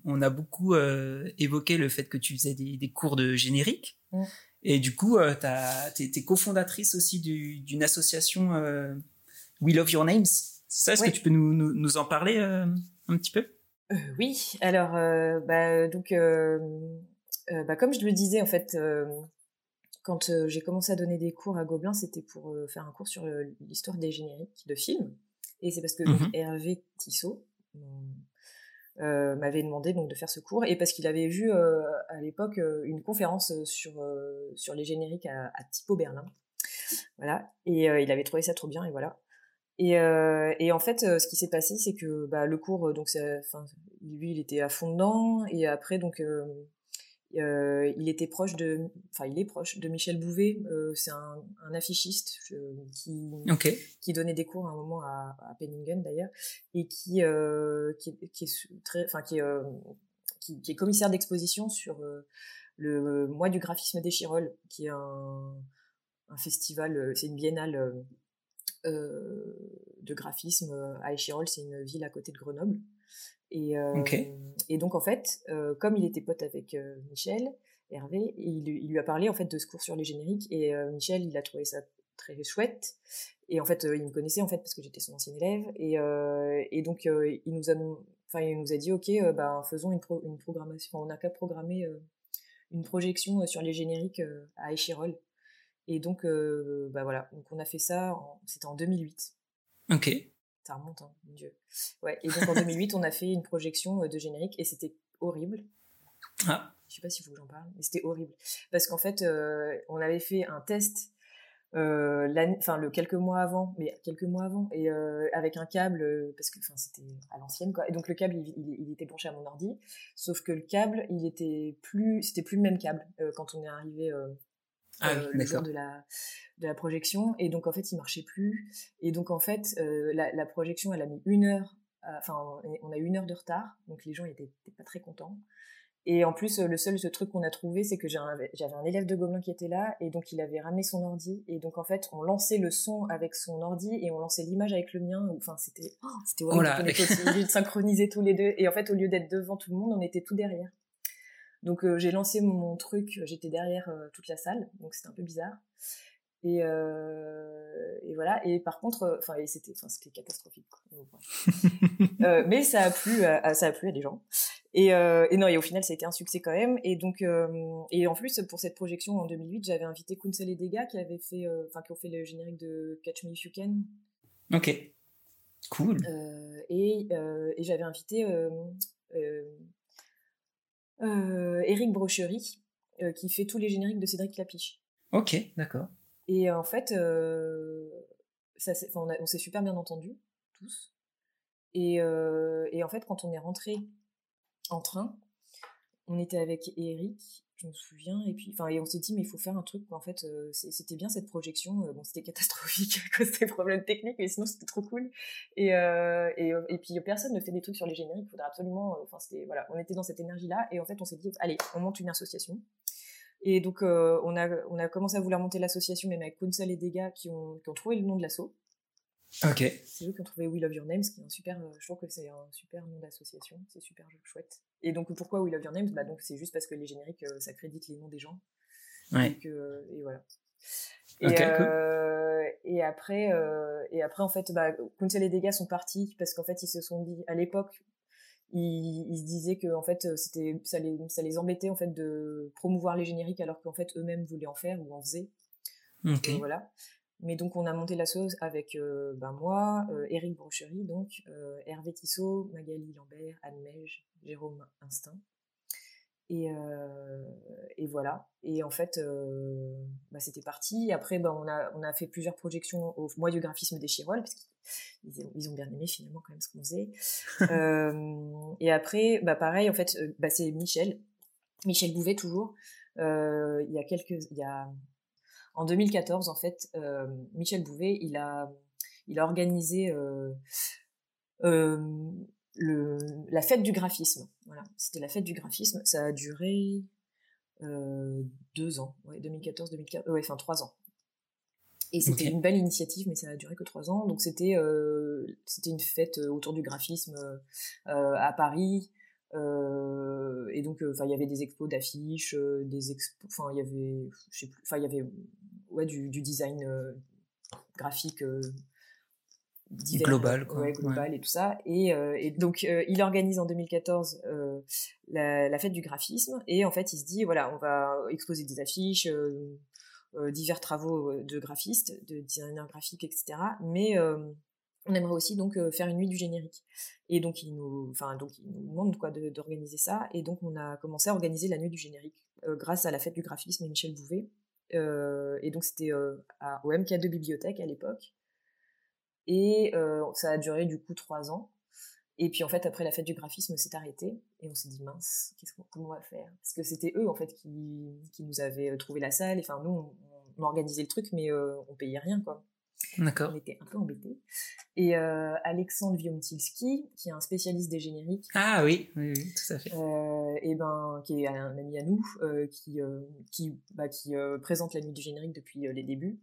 on, a beaucoup euh, évoqué le fait que tu faisais des, cours de générique. Et du coup, euh, tu es, cofondatrice aussi d'une association We Love Your Names. C'est ça Est-ce que tu peux nous, en parler un petit peu? Oui. Alors, bah, donc, bah, comme je le disais, en fait, quand j'ai commencé à donner des cours à Gobelin, c'était pour faire un cours sur l'histoire des génériques de films. Et c'est parce que mmh Hervé Tissot, m'avait demandé donc de faire ce cours et parce qu'il avait vu à l'époque une conférence sur sur les génériques à, à Typo Berlin. Voilà. Et il avait trouvé ça trop bien et voilà. Et, et en fait ce qui s'est passé c'est que bah, le cours donc enfin lui il était à fond dedans et après donc euh, il était proche de, enfin il est proche de Michel Bouvet. Euh, c'est un, un, affichiste euh, qui qui donnait des cours à un moment à, à Penningen d'ailleurs et qui euh, qui, qui, est très, enfin qui, qui, qui est commissaire d'exposition sur le mois du graphisme des qui est un, un festival, c'est une biennale de graphisme à Échirolles, c'est une ville à côté de Grenoble. Et, euh, et donc en fait, euh, comme il était pote avec euh, Michel, Hervé, il, il, lui a parlé en fait de ce cours sur les génériques et Michel, il a trouvé ça très chouette. Et en fait, il me connaissait en fait parce que j'étais son ancien élève et, et donc il nous a, enfin il nous a dit ok, ben faisons une, une programmation. on n'a qu'à programmer une projection sur les génériques à Échirol. Et donc, bah voilà, donc on a fait ça, c'était en 2008. Ok ça remonte, hein, mon Dieu. Ouais, et donc en 2008, on a fait une projection euh, de générique et c'était horrible. Ah. Je sais pas s'il faut que j'en parle, mais c'était horrible. Parce qu'en fait, euh, on avait fait un test euh, enfin le quelques mois avant, mais quelques mois avant, et euh, avec un câble, parce que enfin c'était à l'ancienne quoi. Et donc le câble il, il, était branché à mon ordi, sauf que le câble il était plus, c'était plus le même câble quand on est arrivé ah euh, le jour de la de la projection. Et donc en fait il marchait plus. Et donc en fait euh, la, la, projection elle a mis une heure enfin on a eu une heure de retard. Donc les gens étaient, pas très contents. Et en plus le seul ce truc qu'on a trouvé c'est que j'avais un élève de Gobelin qui était là et donc il avait ramené son ordi. Et donc en fait on lançait le son avec son ordi et on lançait l'image avec le mien. Enfin c'était oh, c'était horrible oh on était obligés de synchroniser tous les deux. Et en fait au lieu d'être devant tout le monde on était tout derrière donc euh, j'ai lancé mon, truc, j'étais derrière euh, toute la salle, donc c'était un peu bizarre. Et, euh, et, voilà. Et par contre, enfin, c'était, c'était catastrophique. mais ça a plu, à, ça a plu à des gens. Et, et, non, et au final, ça a été un succès quand même. Et donc, et en plus, pour cette projection en 2008, j'avais invité Kunsel et Dega qui avaient fait, enfin, qui ont fait le générique de Catch Me If You Can. Ok. Cool. et, et j'avais invité euh, Eric Brochery, euh, qui fait tous les génériques de Cédric Clapiche. Ok, d'accord. Et en fait, euh, ça, on, on s'est super bien entendus, tous. Et, et, en fait, quand on est rentré en train, on était avec Eric je me souviens. Et puis, on s'est dit, mais il faut faire un truc. En fait, euh, c'était bien cette projection. Euh, c'était catastrophique à cause des problèmes techniques, mais sinon c'était trop cool. Et, euh, et, puis personne ne fait des trucs sur les génériques. Il faudrait absolument. Enfin, c'était voilà, on était dans cette énergie-là, et en fait, on s'est dit, allez, on monte une association. Et donc, on a on a commencé à vouloir monter l'association, même avec Council et gars qui ont qui ont trouvé le nom de l'asso. Ok. C'est eux qui ont trouvé We Love Your Names, qui est un super, euh, je trouve que c'est un super nom d'association, c'est super chouette. Et donc pourquoi We Love Your Names Bah donc c'est juste parce que les génériques, euh, ça crédite les noms des gens. Ouais. Euh, et voilà. Et, euh, et après, et après en fait, bah, et Dégâts sont partis parce qu'en fait ils se sont dit, à l'époque, ils, ils, se disaient que en fait c'était, ça les, ça les embêtait en fait de promouvoir les génériques alors qu'en fait eux-mêmes voulaient en faire ou en faisaient. Ok. voilà. Mais donc on a monté la sauce avec euh, ben moi, euh, Eric Brochery, donc euh, Hervé Tissot, Magali Lambert, Anne Meige, Jérôme Instinct. Et, et voilà. Et en fait, bah, c'était parti. Après, ben, on, a, on a fait plusieurs projections au mois du graphisme des Chirolles, parce qu'ils ont, ils ont bien aimé finalement quand même ce qu'on faisait. et après, bah, pareil, en fait, bah, c'est Michel, Michel Bouvet toujours. il y a quelques, il y a en 2014, en fait, euh, Michel Bouvet, il a, il a organisé euh, euh, le, la fête du graphisme. Voilà, c'était la fête du graphisme. Ça a duré deux ans, ouais, 2014, 2014, ouais, enfin trois ans. Et c'était une belle initiative, mais ça a duré que trois ans. Donc c'était c'était une fête autour du graphisme à Paris. et donc, enfin, il y avait des expos d'affiches, des expos, enfin, il y avait, je sais plus, enfin, il y avait ouais, du, du design euh, graphique euh, global, quoi. global et tout ça. Et, euh, et donc, il organise en 2014 la, la, fête du graphisme. Et en fait, il se dit, voilà, on va exposer des affiches, divers travaux de graphistes, de designers graphiques, etc. Mais on aimerait aussi donc faire une nuit du générique. Et donc il nous, enfin donc il nous demande quoi d'organiser ça. Et donc on a commencé à organiser la nuit du générique grâce à la fête du graphisme et Michel Bouvet. Et donc c'était au MK2 Bibliothèque à l'époque. Et ça a duré du coup trois ans. Et puis en fait, après la fête du graphisme s'est arrêté et on s'est dit mince, qu'est-ce qu'on va faire? Parce que c'était eux en fait qui, qui, nous avaient trouvé la salle. Enfin nous, on organisait le truc, mais on payait rien quoi. D'accord. On était un peu embêtés. Et euh, Alexandre Viomtilski, qui est un spécialiste des génériques. Ah oui, oui, oui tout à fait. Euh, et ben, qui est un ami à nous, euh, qui, qui, bah, qui présente la nuit du générique depuis les débuts,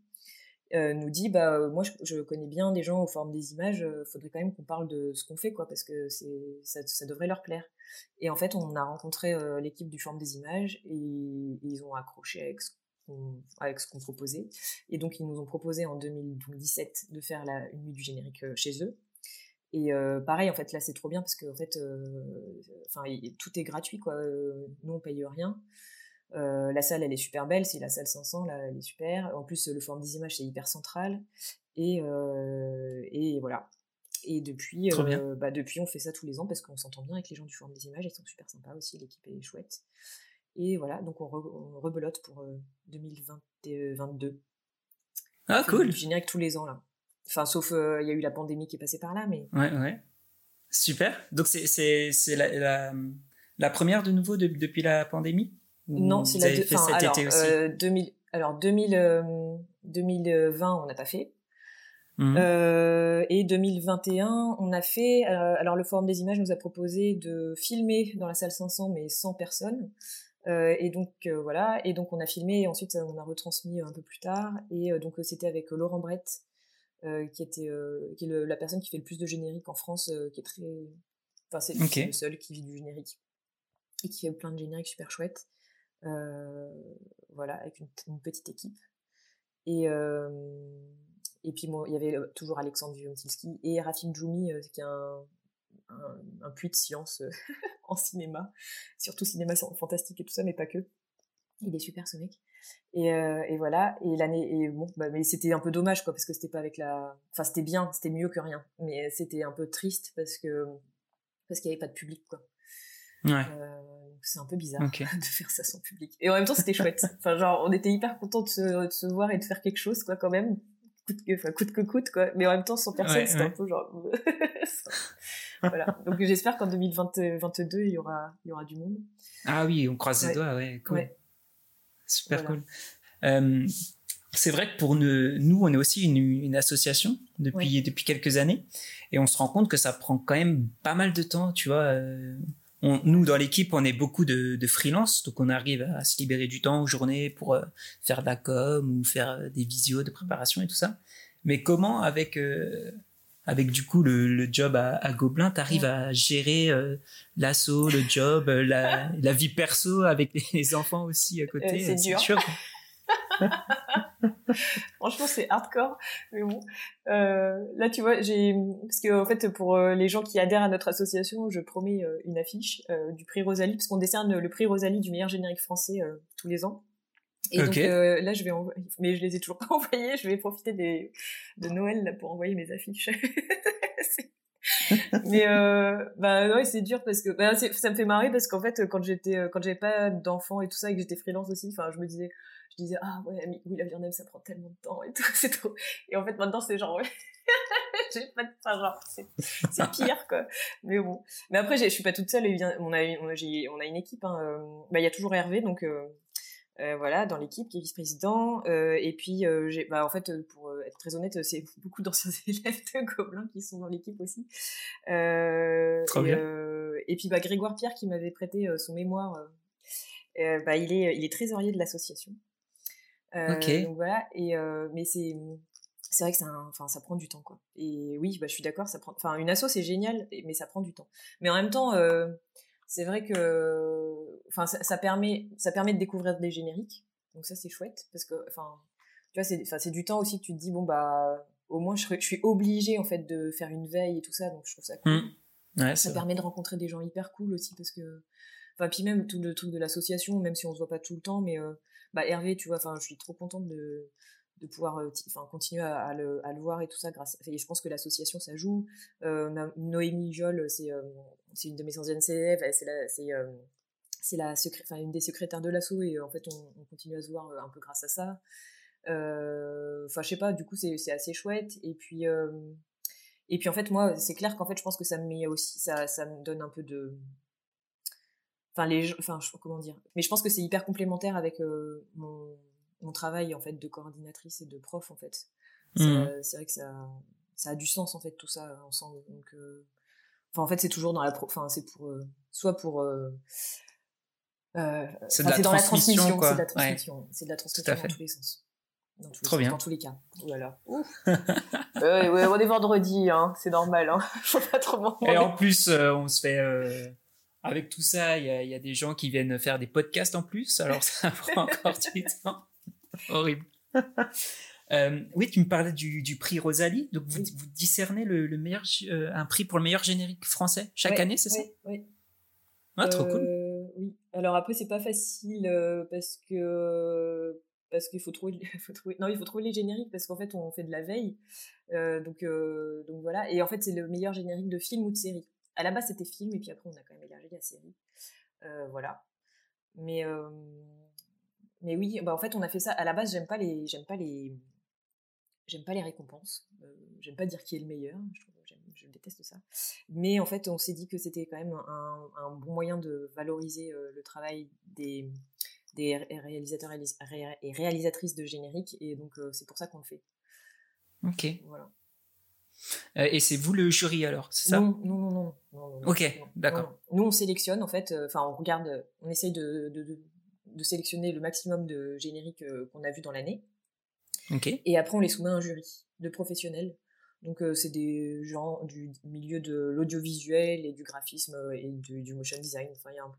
nous dit bah moi je, je, connais bien des gens aux formes des images, faudrait quand même qu'on parle de ce qu'on fait quoi, parce que c'est ça, ça, devrait leur plaire. Et en fait, on a rencontré l'équipe du Forme des images et, et ils ont accroché avec ce avec ce qu'on proposait. Et donc, ils nous ont proposé en 2017 de faire la, une nuit du générique euh, chez eux. Et euh, pareil, en fait, là, c'est trop bien parce que, en fait, euh, tout est gratuit, quoi. nous, on paye rien. la salle, elle est super belle, c'est la salle 500, là, elle est super. En plus, le forum des images, c'est hyper central. Et, et voilà. Et depuis, bah, depuis, on fait ça tous les ans parce qu'on s'entend bien avec les gens du forum des images, ils sont super sympas aussi, l'équipe est chouette. Et voilà, donc on, rebelote pour 2022. Euh, ah, cool. Générique tous les ans, là. Enfin, sauf, euh, il y a eu la pandémie qui est passée par là, mais. Ouais, ouais. Super. Donc, c'est la, la, la, première de nouveau depuis la pandémie? Non, c'est la deuxième. fait cet alors, été aussi? euh, 2000, Alors, 2000, 2020, on n'a pas fait. Mmh. Euh, et 2021, on a fait. Euh, alors, le Forum des images nous a proposé de filmer dans la salle 500, mais sans personne. Euh, et donc euh, voilà, et donc on a filmé et ensuite on a retransmis un peu plus tard. Et euh, donc c'était avec Laurent Brett, qui était qui est la personne qui fait le plus de générique en France, qui est très, enfin c'est le seul qui vit du générique et qui fait plein de génériques super chouettes. voilà, avec une, petite équipe. Et et puis il y avait toujours Alexandre Viontilski et Rafim Djoumi, qui est un, un, un puits de science en cinéma, surtout cinéma fantastique et tout ça, mais pas que. Il est super ce mec. Et, euh, et voilà. Et l'année, et bon, bah, mais c'était un peu dommage quoi, parce que c'était pas avec la, enfin c'était bien, c'était mieux que rien, mais c'était un peu triste parce que parce qu'il y avait pas de public quoi. Ouais. Euh, c'est un peu bizarre de faire ça sans public. Et en même temps, c'était chouette. Enfin, genre, on était hyper contents de se, de se voir et de faire quelque chose, quoi, quand même. Coûte que, enfin, coûte que coûte, quoi. Mais en même temps, sans personne, c'était un peu genre. Voilà. Donc j'espère qu'en 2022, il y aura, il y aura du monde. Ah oui, on croise les doigts, ouais, cool. Super cool. Euh, c'est vrai que pour nous, on est aussi une, une association depuis, depuis quelques années et on se rend compte que ça prend quand même pas mal de temps, tu vois. Euh, on, nous, dans l'équipe, on est beaucoup de, de freelance, donc on arrive à se libérer du temps aux journées pour euh, faire de la com ou faire des visios de préparation et tout ça. Mais comment, avec avec du coup le, le job à, à Gobelin, tu arrives à gérer euh, l'assaut, le job, euh, la, la, vie perso avec les enfants aussi à côté. Euh, c'est dur. Franchement, c'est hardcore, mais bon. Euh, là, tu vois, j'ai parce que en fait, pour les gens qui adhèrent à notre association, je promets une affiche du prix Rosalie, parce qu'on décerne le prix Rosalie du meilleur générique français tous les ans. Et donc euh, là, je vais envoyer, mais je les ai toujours pas envoyés. Je vais profiter des de Noël là, pour envoyer mes affiches. mais euh, bah ouais, c'est dur parce que bah, ça me fait marrer parce qu'en fait, quand j'étais, quand j'avais pas d'enfants et tout ça et que j'étais freelance aussi, enfin, je me disais, je disais ah ouais, oui la Vietnam ça prend tellement de temps et tout, c'est trop. Et en fait, maintenant c'est genre ouais. j'ai pas de enfin, genre c'est c'est pire quoi mais bon mais après je suis pas toute seule on a on a, on a une équipe hein. Euh, bah il y a toujours Hervé donc euh, euh, voilà, dans l'équipe qui est vice-président. Euh, et puis, euh, j'ai, bah, en fait, pour être très honnête, c'est beaucoup d'anciens élèves de Gobelin qui sont dans l'équipe aussi. Trop et, bien. et puis, bah, Grégoire Pierre qui m'avait prêté son mémoire, bah, il est, il est trésorier de l'association. ok. Donc voilà. Et mais c'est c'est vrai que ça, enfin, ça prend du temps, quoi. Et oui, bah, je suis d'accord, ça prend. Enfin, une asso c'est génial, mais ça prend du temps. Mais en même temps, c'est vrai que enfin ça, permet ça permet de découvrir des génériques. Donc ça c'est chouette parce que enfin tu vois c'est enfin c'est du temps aussi que tu te dis bon bah au moins je, je suis obligée en fait de faire une veille et tout ça. Donc je trouve ça cool. Mmh. ça permet de rencontrer des gens hyper cool aussi parce que enfin puis même tout le truc de l'association même si on se voit pas tout le temps mais euh, bah Hervé tu vois enfin je suis trop contente de de pouvoir enfin continuer à, le, à, le, voir et tout ça grâce et je pense que l'association ça joue. Noémie Jolle c'est c'est une de mes anciennes élèves c'est c'est c'est la enfin, une des secrétaires de l'asso et en fait on, on, continue à se voir un peu grâce à ça. Enfin je sais pas du coup c'est assez chouette. Et puis et puis en fait moi c'est clair qu'en fait je pense que ça me aussi ça ça me donne un peu de enfin les enfin comment dire mais je pense que c'est hyper complémentaire avec mon, mon travail en fait de coordinatrice et de prof en fait mmh. c'est vrai que ça ça a du sens en fait tout ça ensemble donc enfin en fait c'est toujours dans la enfin c'est pour soit pour c'est dans la transmission c'est de la transmission c'est de la transmission dans tous les sens dans tous, Trop bien. Dans tous les cas. Oh là là. ouais, on est vendredi, hein. c'est normal. Hein. Faut pas trop Et en plus, on se fait avec tout ça, il y, a, des gens qui viennent faire des podcasts en plus, alors ça prend encore du temps. Horrible. Euh, oui, tu me parlais du, prix Rosalie. Donc, vous, vous discernez le, meilleur, euh, un prix pour le meilleur générique français chaque année, c'est ça Oui. Ah, trop cool. Euh, oui. Alors après, c'est pas facile parce que parce qu'il faut trouver, faut trouver, non, il faut trouver les génériques parce qu'en fait, on fait de la veille. donc, donc voilà. Et en fait, c'est le meilleur générique de film ou de série à la base c'était film et puis après on a quand même élargi la série euh, voilà mais euh, mais oui bah en fait on a fait ça. À la base j'aime pas les j'aime pas les j'aime pas les récompenses euh, j'aime pas dire qui est le meilleur je, déteste ça. Mais en fait on s'est dit que c'était quand même un, bon moyen de valoriser le travail des des réalisateurs et réalisatrices de générique et donc c'est pour ça qu'on le fait. Ok. Voilà. Euh, et c'est vous le jury alors, c'est ça? Non, non, non, non, Ok, d'accord. Nous, on sélectionne en fait, euh, enfin, on regarde, on essaye de, de, de, sélectionner le maximum de génériques euh, qu'on a vus dans l'année. Et après, on les soumet à un jury de professionnels. Donc, c'est des gens du milieu de l'audiovisuel et du graphisme et du, motion design. Enfin, y a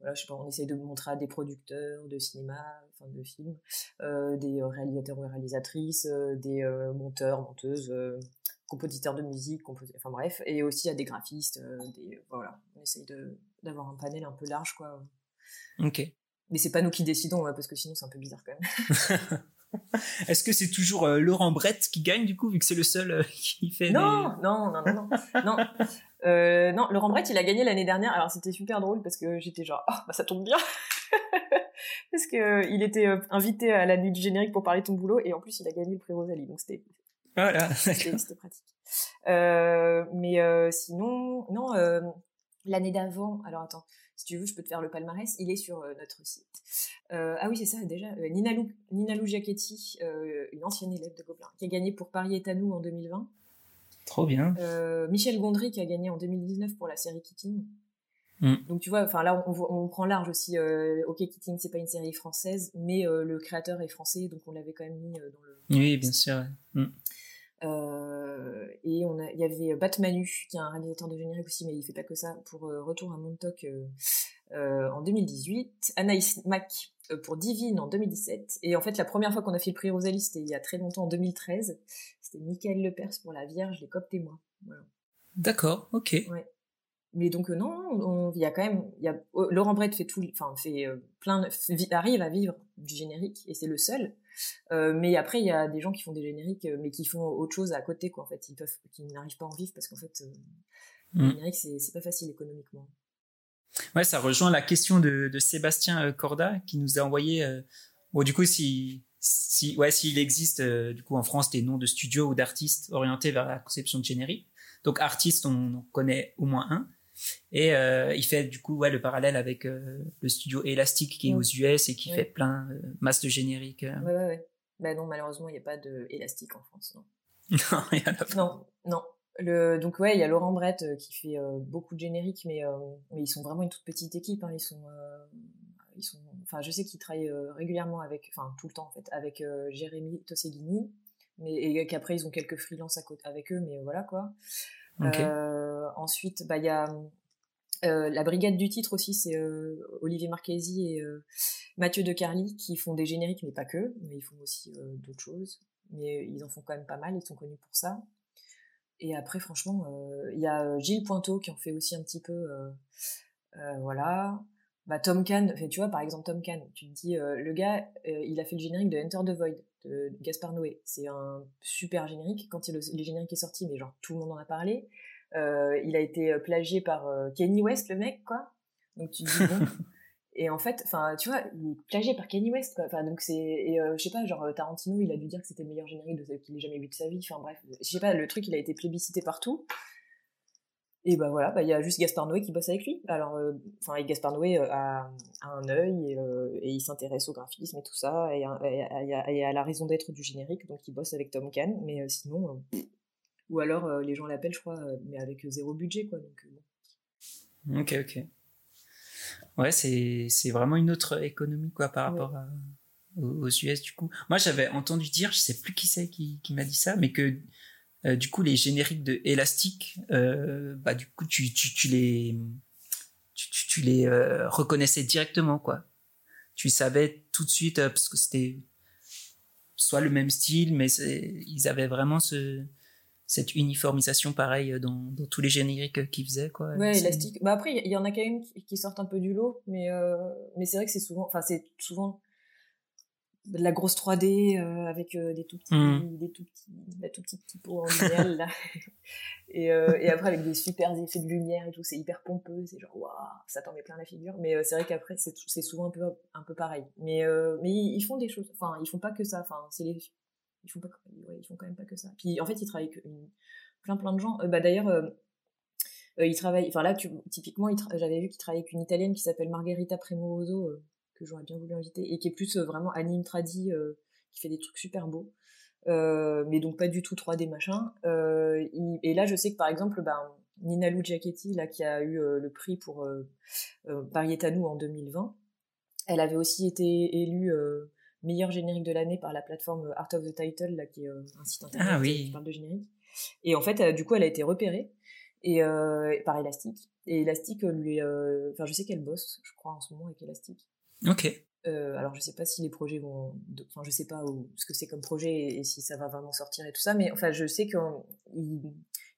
voilà, je sais pas, on essaye de montrer à des producteurs de cinéma, enfin de films, des réalisateurs ou réalisatrices, des monteurs, monteuses compositeurs de musique, enfin bref, et aussi à des graphistes, euh, des, voilà, on essaye d'avoir un panel un peu large, quoi. Ok. Mais c'est pas nous qui décidons, parce que sinon c'est un peu bizarre quand même. Est-ce que c'est toujours euh, Laurent Brett qui gagne du coup, vu que c'est le seul euh, qui fait non, non, non, non, non, non, non. Laurent Brett, il a gagné l'année dernière. Alors c'était super drôle parce que j'étais genre, oh, bah ça tombe bien, parce que il était invité à la nuit du générique pour parler de ton boulot et en plus il a gagné le prix Rosalie, donc c'était voilà. C'était pratique. Euh, mais euh, sinon, non, euh, l'année d'avant, alors attends, si tu veux, je peux te faire le palmarès, il est sur notre site. ah oui, c'est ça, déjà, Nina, Lou, Nina Lou Giacchetti, une ancienne élève de Gobelin, qui a gagné pour Paris est à nous en 2020. Trop bien. Michel Gondry, qui a gagné en 2019 pour la série Keating. Mm. Donc tu vois, enfin là on, on, prend large aussi. ok, Keating c'est pas une série française, mais le créateur est français, donc on l'avait quand même mis dans le. Oui, bien sûr. Mm. Euh, et on a, il y avait Batmanu, qui est un réalisateur de générique aussi, mais il fait pas que ça, pour euh, Retour à Montauk euh, en 2018. Anaïs Mack pour Divine en 2017. Et en fait, la première fois qu'on a fait le prix Rosalie, c'était il y a très longtemps, en 2013. C'était Michael Lepers pour La Vierge, les coptes et moi. Voilà. D'accord, ok. Ouais. Mais donc non, il y a quand même, il y a Laurent Brett fait tout, enfin fait plein, arrive à vivre du générique et c'est le seul. Euh, mais après, il y a des gens qui font des génériques, euh, mais qui font autre chose à côté, quoi. En fait, ils peuvent, qui n'arrivent pas à en vivre parce qu'en fait, euh, le mm. générique, c'est pas facile économiquement. Ouais, ça rejoint la question de, de Sébastien Corda qui nous a envoyé. bon, du coup, si, si, ouais, s'il existe du coup en France des noms de studios ou d'artistes orientés vers la conception de générique. Donc, artiste, on en connaît au moins un. Et euh, il fait du coup ouais, le parallèle avec euh, le studio Elastic qui est aux US et qui fait plein euh, masse de génériques. Ouais, ouais, ouais. Bah non, malheureusement, il n'y a pas de Elastic en France, non. non, il a pas. Non, non. Le, donc ouais, il y a Laurent Brett qui fait beaucoup de génériques, mais, mais ils sont vraiment une toute petite équipe. Hein. Ils sont, ils sont, enfin, je sais qu'ils travaillent régulièrement avec, enfin tout le temps en fait, avec Jérémy Tosseguini, mais et qu'après ils ont quelques freelances à côté avec eux, mais voilà quoi. Euh, ensuite, bah il y a euh, la brigade du titre aussi, c'est euh, Olivier Marchesi et Mathieu De Carly qui font des génériques, mais pas que, mais ils font aussi d'autres choses. Mais ils en font quand même pas mal, ils sont connus pour ça. Et après, franchement, il y a Gilles Pointeau qui en fait aussi un petit peu. voilà. Bah, Tom Kahn, tu vois, par exemple, Tom Kahn, tu te dis, le gars, il a fait le générique de Enter the Void. De Gaspard Noé. C'est un super générique. Quand il, le, générique est sorti, mais genre tout le monde en a parlé. Euh, il a été plagié par Kenny West, le mec, quoi. Donc tu dis bon. et en fait, enfin, tu vois, il est plagié par Kenny West, quoi. Enfin, donc c'est, et je sais pas, genre Tarantino, il a dû dire que c'était le meilleur générique qu'il ait jamais vu de sa vie. Enfin bref, je sais pas, le truc, il a été plébiscité partout. Et bah voilà, bah, il y a juste Gaspard Noé qui bosse avec lui. Alors, euh, enfin, Gaspard Noé euh, a, un œil euh, et, il s'intéresse au graphisme et tout ça, et, à la raison d'être du générique, donc il bosse avec Tom Kahn, mais sinon, ou alors les gens l'appellent, je crois, mais avec zéro budget, quoi. Donc, Ok, ok. Ouais, c'est, vraiment une autre économie, quoi, par rapport aux, US, du coup. Moi, j'avais entendu dire, je sais plus qui c'est qui, qui m'a dit ça, mais que euh, du coup, les génériques de Elastic, euh, bah du coup, tu, tu, tu les tu, tu les euh, reconnaissais directement, quoi. Tu savais tout de suite parce que c'était soit le même style, mais ils avaient vraiment ce cette uniformisation pareille dans, dans tous les génériques qu'ils faisaient quoi. Ouais, Elastic. Bah après il y, en a quand même qui, sortent un peu du lot, mais mais c'est vrai que c'est souvent enfin c'est souvent de la grosse 3D euh, avec euh, des tout petits mmh. des tout petits la tout petite typo en lumière là. Et, euh, et après avec des super effets de lumière et tout c'est hyper pompeux c'est genre waouh ça t'en met plein la figure. Mais c'est vrai qu'après c'est c'est souvent un peu un peu pareil. Mais mais ils, font des choses enfin ils font pas que ça enfin c'est les ils font pas ouais, ils font quand même pas que ça. Puis en fait ils travaillent avec plein plein de gens. Bah d'ailleurs ils travaillent enfin là tu, typiquement j'avais vu qu'ils travaillaient avec une italienne qui s'appelle Margherita Premoso que j'aurais bien voulu inviter, et qui est plus euh, vraiment anime tradi, euh, qui fait des trucs super beaux. Euh, mais donc pas du tout 3D machin. et là, je sais que par exemple, ben, Nina Lou Giacchetti, là, qui a eu le prix pour euh, nous en 2020, elle avait aussi été élue meilleur générique de l'année par la plateforme Art of the Title, là, qui est un site internet ah qui parle de générique. Et en fait, du coup, elle a été repérée et par Elastic. Et Elastic lui, enfin, je sais qu'elle bosse, je crois en ce moment avec Elastic. Ok. Euh, alors je sais pas si les projets vont, enfin je sais pas ce que c'est comme projet et, si ça va vraiment sortir et tout ça, mais enfin je sais qu'ils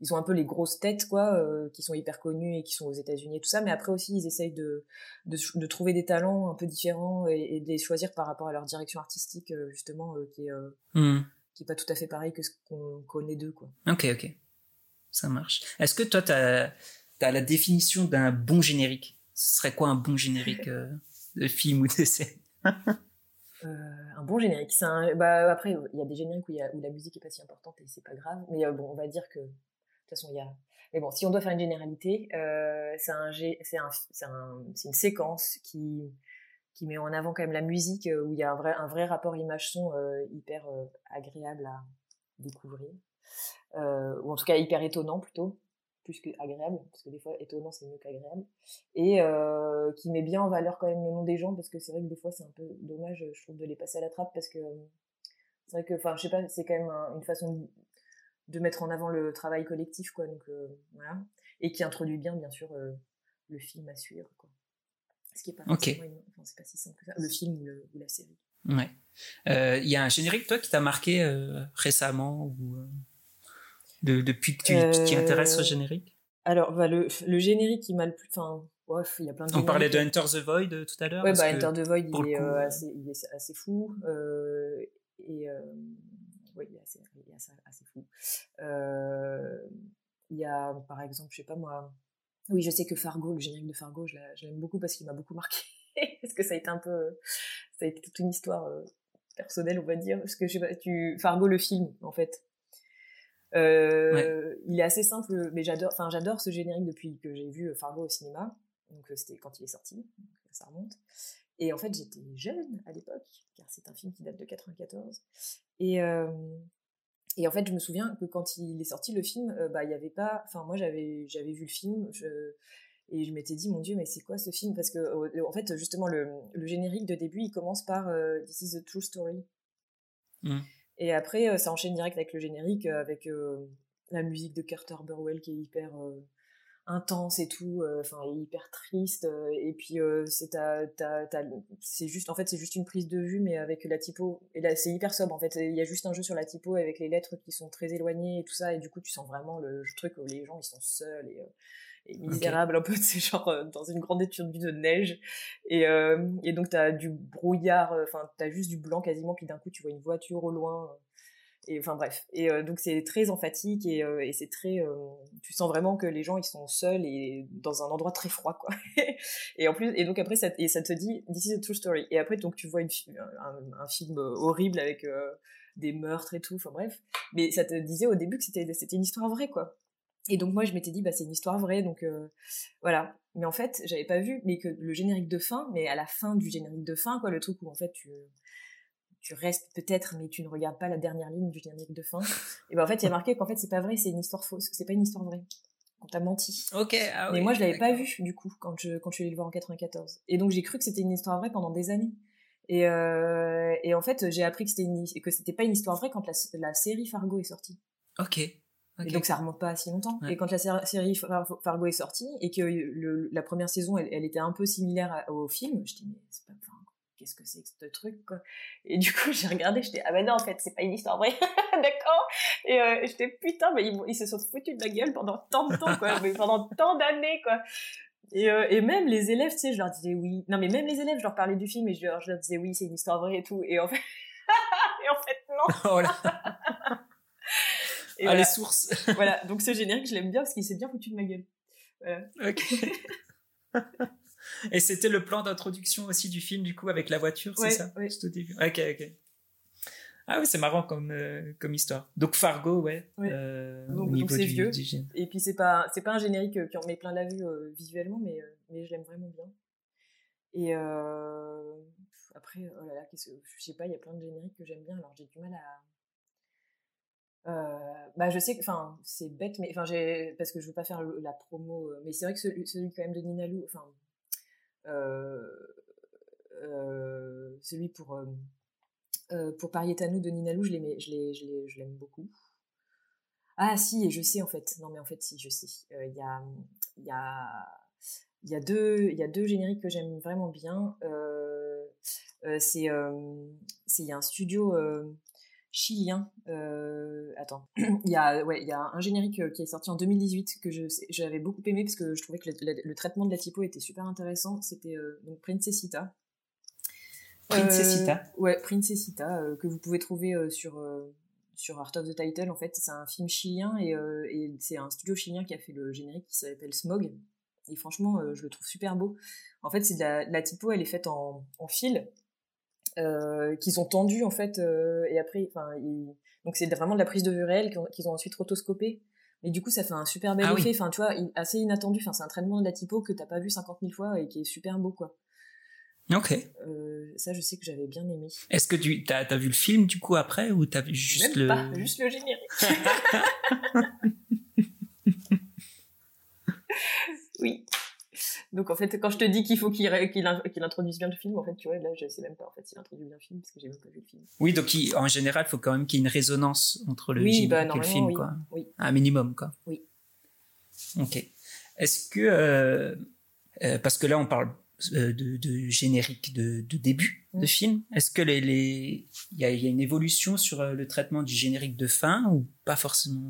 ils ont un peu les grosses têtes quoi, euh, qui sont hyper connues et qui sont aux États-Unis et tout ça, mais après aussi ils essayent de, de, trouver des talents un peu différents et, de les choisir par rapport à leur direction artistique euh, justement qui est hmm. qui est pas tout à fait pareil que ce qu'on connaît d'eux quoi. Ok ok, ça marche. Est-ce que toi tu as, as la définition d'un bon générique? Ce serait quoi un bon générique de film ou de scène euh, un bon générique. Un... Bah, après, il y a des génériques où, la musique est pas si importante et c'est pas grave. Mais euh, bon, on va dire que de toute façon, il y a. Mais bon, si on doit faire une généralité, euh, c'est un, c'est un, un... une séquence qui qui met en avant quand même la musique où il y a un vrai un vrai rapport image-son hyper agréable à découvrir, ou en tout cas hyper étonnant plutôt plus qu'agréable, parce que des fois étonnant c'est mieux qu'agréable, et euh, qui met bien en valeur quand même le nom des gens, parce que c'est vrai que des fois c'est un peu dommage, je trouve, de les passer à la trappe, parce que c'est vrai que, enfin, je sais pas, c'est quand même une façon de, mettre en avant le travail collectif, quoi, donc euh, voilà, et qui introduit bien, bien sûr, euh, le film à suivre, quoi. Ce qui est pas, okay. enfin, c'est pas si simple que ça, le film ou, le, ou la série. Ouais. Il y a un générique, toi, qui t'a marqué récemment ou depuis que tu t'y intéresses au euh, générique Alors, bah, le, le, générique qui m'a le plus. Enfin, il y a plein de On parlait de Enter the Void euh, tout à l'heure. Ouais, bah, Enter the Void, il est, euh, assez, il est assez fou. et. oui, il est assez, il est assez, assez fou. Il y a, par exemple, je sais pas moi. Oui, je sais que Fargo, le générique de Fargo, je l'aime beaucoup parce qu'il m'a beaucoup marqué. parce que ça a été un peu. Ça a été toute une histoire personnelle, on va dire. Parce que je sais pas, tu. Fargo, le film, en fait. Euh, il est assez simple, mais j'adore, enfin j'adore ce générique depuis que j'ai vu Fargo au cinéma. Donc euh, c'était quand il est sorti, ça remonte. Et en fait j'étais jeune à l'époque, car c'est un film qui date de 94. Et euh, et en fait je me souviens que quand il est sorti le film, bah il y avait pas, enfin moi j'avais j'avais vu le film, et je m'étais dit mon dieu mais c'est quoi ce film? Parce que en fait justement le, le générique de début il commence par This is a true story. Mmh. Et après, euh, ça enchaîne direct avec le générique, euh, avec euh, la musique de Carter Burwell qui est hyper intense et tout, enfin hyper triste. et puis c'est juste, en fait, c'est juste une prise de vue, mais avec la typo. Et là, c'est hyper sobre en fait. Il y a juste un jeu sur la typo avec les lettres qui sont très éloignées et tout ça. Et du coup, tu sens vraiment le, truc où les gens ils sont seuls et misérable, un peu, c'est genre dans une grande étendue de neige. Et, et donc, tu as du brouillard, enfin, tu as juste du blanc quasiment, puis d'un coup, tu vois une voiture au loin et enfin bref. Et euh, donc c'est très emphatique et, euh, et c'est très euh, tu sens vraiment que les gens ils sont seuls et dans un endroit très froid quoi. Et en plus et donc après ça et ça te dit this is a true story. Et après donc tu vois une, un, un, film horrible avec des meurtres et tout enfin bref. Mais ça te disait au début que c'était c'était une histoire vraie quoi et donc moi je m'étais dit bah c'est une histoire vraie donc voilà mais en fait j'avais pas vu mais que le générique de fin mais à la fin du générique de fin quoi le truc où en fait tu tu restes peut-être, mais tu ne regardes pas la dernière ligne du générique de fin. Et ben en fait, il y a marqué qu'en fait, c'est pas vrai, c'est une histoire fausse. C'est pas une histoire vraie. On t'a menti. Ok. Ah mais moi, je l'avais pas vu du coup quand je quand je suis allée le voir en 94. Et donc j'ai cru que c'était une histoire vraie pendant des années. Et, euh, et en fait, j'ai appris que c'était que c'était pas une histoire vraie quand la, la série Fargo est sortie. Ok. Et donc ça remonte pas à si longtemps. Et quand la série Fargo est sortie et que le, la première saison elle, elle, était un peu similaire au film, je dis mais c'est pas, qu'est-ce que c'est que ce truc quoi? Et du coup j'ai regardé j'étais ah ben non en fait c'est pas une histoire vraie d'accord? Et euh, j'étais putain mais ils, se sont foutus de la gueule pendant tant de temps quoi mais pendant tant d'années quoi. Et, euh, et même les élèves tu sais je leur disais oui. Non mais même les élèves je leur parlais du film et je leur, je leur disais oui c'est une histoire vraie et tout. Et en fait et en fait non. Oh là et ah les sources voilà donc ce générique je l'aime bien parce qu'il s'est bien foutu de ma gueule voilà. ok et c'était le plan d'introduction aussi du film, du coup, avec la voiture, c'est ça? Oui. Ok, ok. Ah oui, c'est marrant comme, euh, comme histoire. Donc Fargo, ouais. Euh, donc c'est vieux. Et puis c'est pas c'est pas un générique euh, qui en met plein la vue visuellement, mais mais je l'aime vraiment bien. Et après, oh là là, je sais pas, il y a plein de génériques que j'aime bien. Alors j'ai du mal à bah je sais que enfin c'est bête mais enfin j'ai parce que je veux pas faire la promo mais c'est vrai que celui, celui, quand même de Nina Lou enfin euh, euh, celui pour euh, pour Parietano de Nina Lou, je l'aime je je l'aime beaucoup. Ah si, et je sais en fait. Non mais en fait si, je sais. Il y a il y a il y a deux il y a deux génériques que j'aime vraiment bien. c'est c'est il y a un studio chilien. Euh, attends, il y a ouais, il y a un générique euh, qui est sorti en 2018 que j'avais beaucoup aimé parce que je trouvais que le, traitement de la typo était super intéressant. C'était euh, donc Princessita. Princessita. ouais, Princessita que vous pouvez trouver sur sur Art of the Title. En fait, c'est un film chilien et, et c'est un studio chilien qui a fait le générique qui s'appelle Smog. Et franchement, je le trouve super beau. En fait, c'est la, la, typo, elle est faite en, en fil euh, qu'ils ont tendu en fait euh, et après enfin donc c'est vraiment de la prise de vue réelle qu'ils ont, ensuite rotoscopé mais du coup ça fait un super bel ah effet enfin tu vois assez inattendu enfin c'est un traitement de la typo que t'as pas vu 50 000 fois et qui est super beau quoi Ok. Euh, ça, je sais que j'avais bien aimé. Est-ce que tu as, as, vu le film du coup après ou t'as vu juste Même le. Pas, juste le générique. oui. Donc en fait, quand je te dis qu'il faut qu'il introduise bien le film, en fait, tu vois, là, je sais même pas en fait s'il introduit bien le film parce que j'ai même pas vu le film. Oui, donc en général, il faut quand même qu'il y ait une résonance entre le film bah, et le film, oui. quoi. Oui. Un minimum, quoi. Oui. Ok. Est-ce que euh, euh, parce que là, on parle euh, de, de, générique de, de début de mm. film. Est-ce que les, les... Il, y a, il y a une évolution sur le traitement du générique de fin ou pas forcément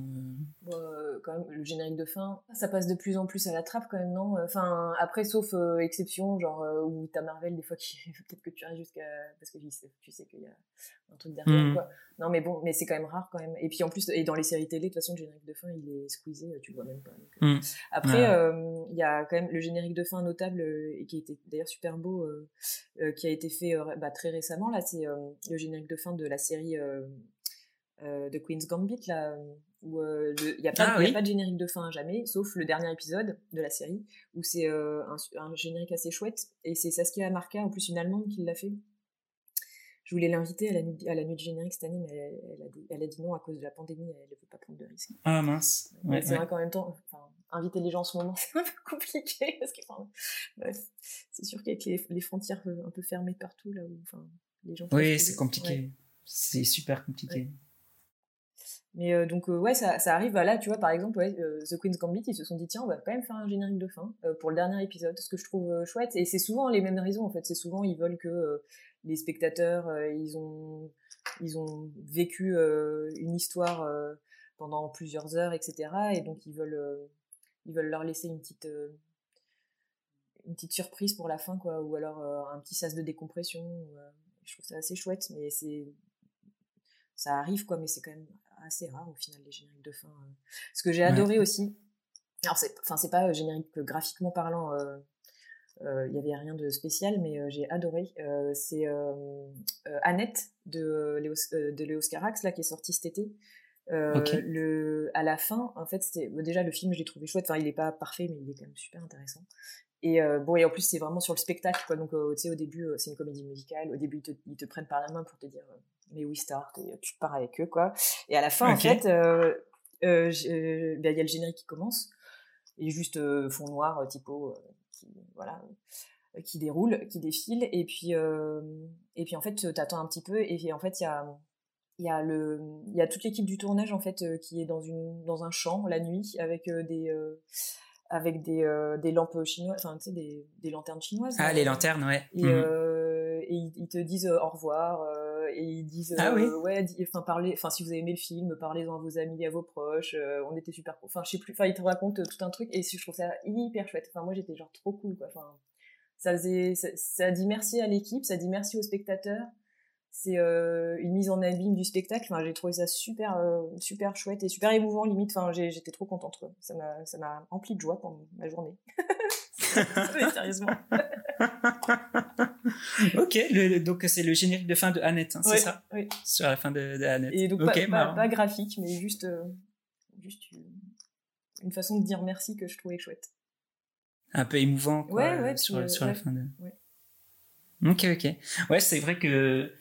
quand même, le générique de fin, ça passe de plus en plus à la trappe quand même, non? Enfin, après, sauf euh, exception, genre euh, où t'as Marvel des fois qui peut-être que tu arrives jusqu'à parce que tu sais qu'il y a un truc derrière, mmh. quoi. Non, mais bon, mais c'est quand même rare quand même. Et puis en plus, et dans les séries télé, de toute façon, le générique de fin, il est squeezé, tu le vois même pas. Euh. Mmh. Après, il y a quand même le générique de fin notable et qui était d'ailleurs super beau, qui a été fait bah, très récemment. Là, c'est le générique de fin de la série de Queen's Gambit là où euh, il n'y a, pas, ah a pas de générique de fin jamais, sauf le dernier épisode de la série, où c'est euh, un, générique assez chouette, et c'est Saskia Marca, en plus une Allemande, qui l'a fait. Je voulais l'inviter à la nuit, à la nuit de générique cette année, mais elle, a dit, elle, a dit, non à cause de la pandémie, elle ne veut pas prendre de risques. Ah mince. c'est vrai qu'en même temps, inviter les gens en ce moment, c'est un peu compliqué, parce que c'est sûr qu'avec les, les, frontières un peu fermées partout, là où les gens... Oui, c'est compliqué. C'est super compliqué. Mais euh, donc euh, ouais, ça, ça arrive. Bah, là, tu vois, par exemple, ouais, euh, The Queen's Gambit, ils se sont dit tiens, on va quand même faire un générique de fin pour le dernier épisode, ce que je trouve chouette. Et c'est souvent les mêmes raisons en fait. C'est souvent ils veulent que les spectateurs, ils ont ils ont vécu une histoire pendant plusieurs heures, etc. Et donc ils veulent ils veulent leur laisser une petite une petite surprise pour la fin quoi ou alors un petit sas de décompression je trouve ça assez chouette mais c'est ça arrive quoi mais c'est quand même assez rare au final les génériques de fin ce que j'ai adoré aussi alors c'est enfin c'est pas générique graphiquement parlant il n'y avait rien de spécial, mais j'ai adoré. c'est Annette de Léos, de Léos Carax, là, qui est sorti cet été. le, à la fin, en fait, c'était déjà le film, je l'ai trouvé chouette. Enfin, il n'est pas parfait, mais il est quand même super intéressant. Et bon, et en plus, c'est vraiment sur le spectacle, quoi. Donc, tu sais, au début, c'est une comédie musicale. Au début, ils te, prennent par la main pour te dire, mais oui, start, et tu pars avec eux, quoi. Et à la fin, en fait, ben, il y a le générique qui commence, et juste fond noir, typo qui voilà euh, qui déroule, qui défile, et puis euh, et puis en fait t'attends un petit peu, et en fait il y a il y a le il y a toute l'équipe du tournage en fait euh, qui est dans une dans un champ la nuit avec des avec des, des lampes chinoises enfin tu sais des, des lanternes chinoises ah les lanternes ouais. Et, mmh et ils, te disent au revoir et ils disent ah oui. ouais enfin parlez enfin si vous avez aimé le film parlez-en à vos amis à vos proches on était super enfin je sais plus enfin ils te racontent tout un truc et je trouve ça hyper chouette. Enfin moi j'étais genre trop cool quoi. Enfin ça faisait ça, dit merci à l'équipe ça dit merci aux spectateurs. C'est une mise en abîme du spectacle. Enfin j'ai trouvé ça super super chouette et super émouvant limite. Enfin j'étais trop contente ça m'a ça m'a rempli de joie pendant ma journée sérieusement ok, donc c'est le générique de fin de Annette, hein, c'est ça Oui. Sur la fin de, de Annette. Et donc pas, graphique, mais juste, euh, juste une façon de dire merci que je trouvais chouette. Un peu émouvant, quoi, ouais, ouais, sur, sur la fin de. Ok, ok. Ouais, c'est vrai que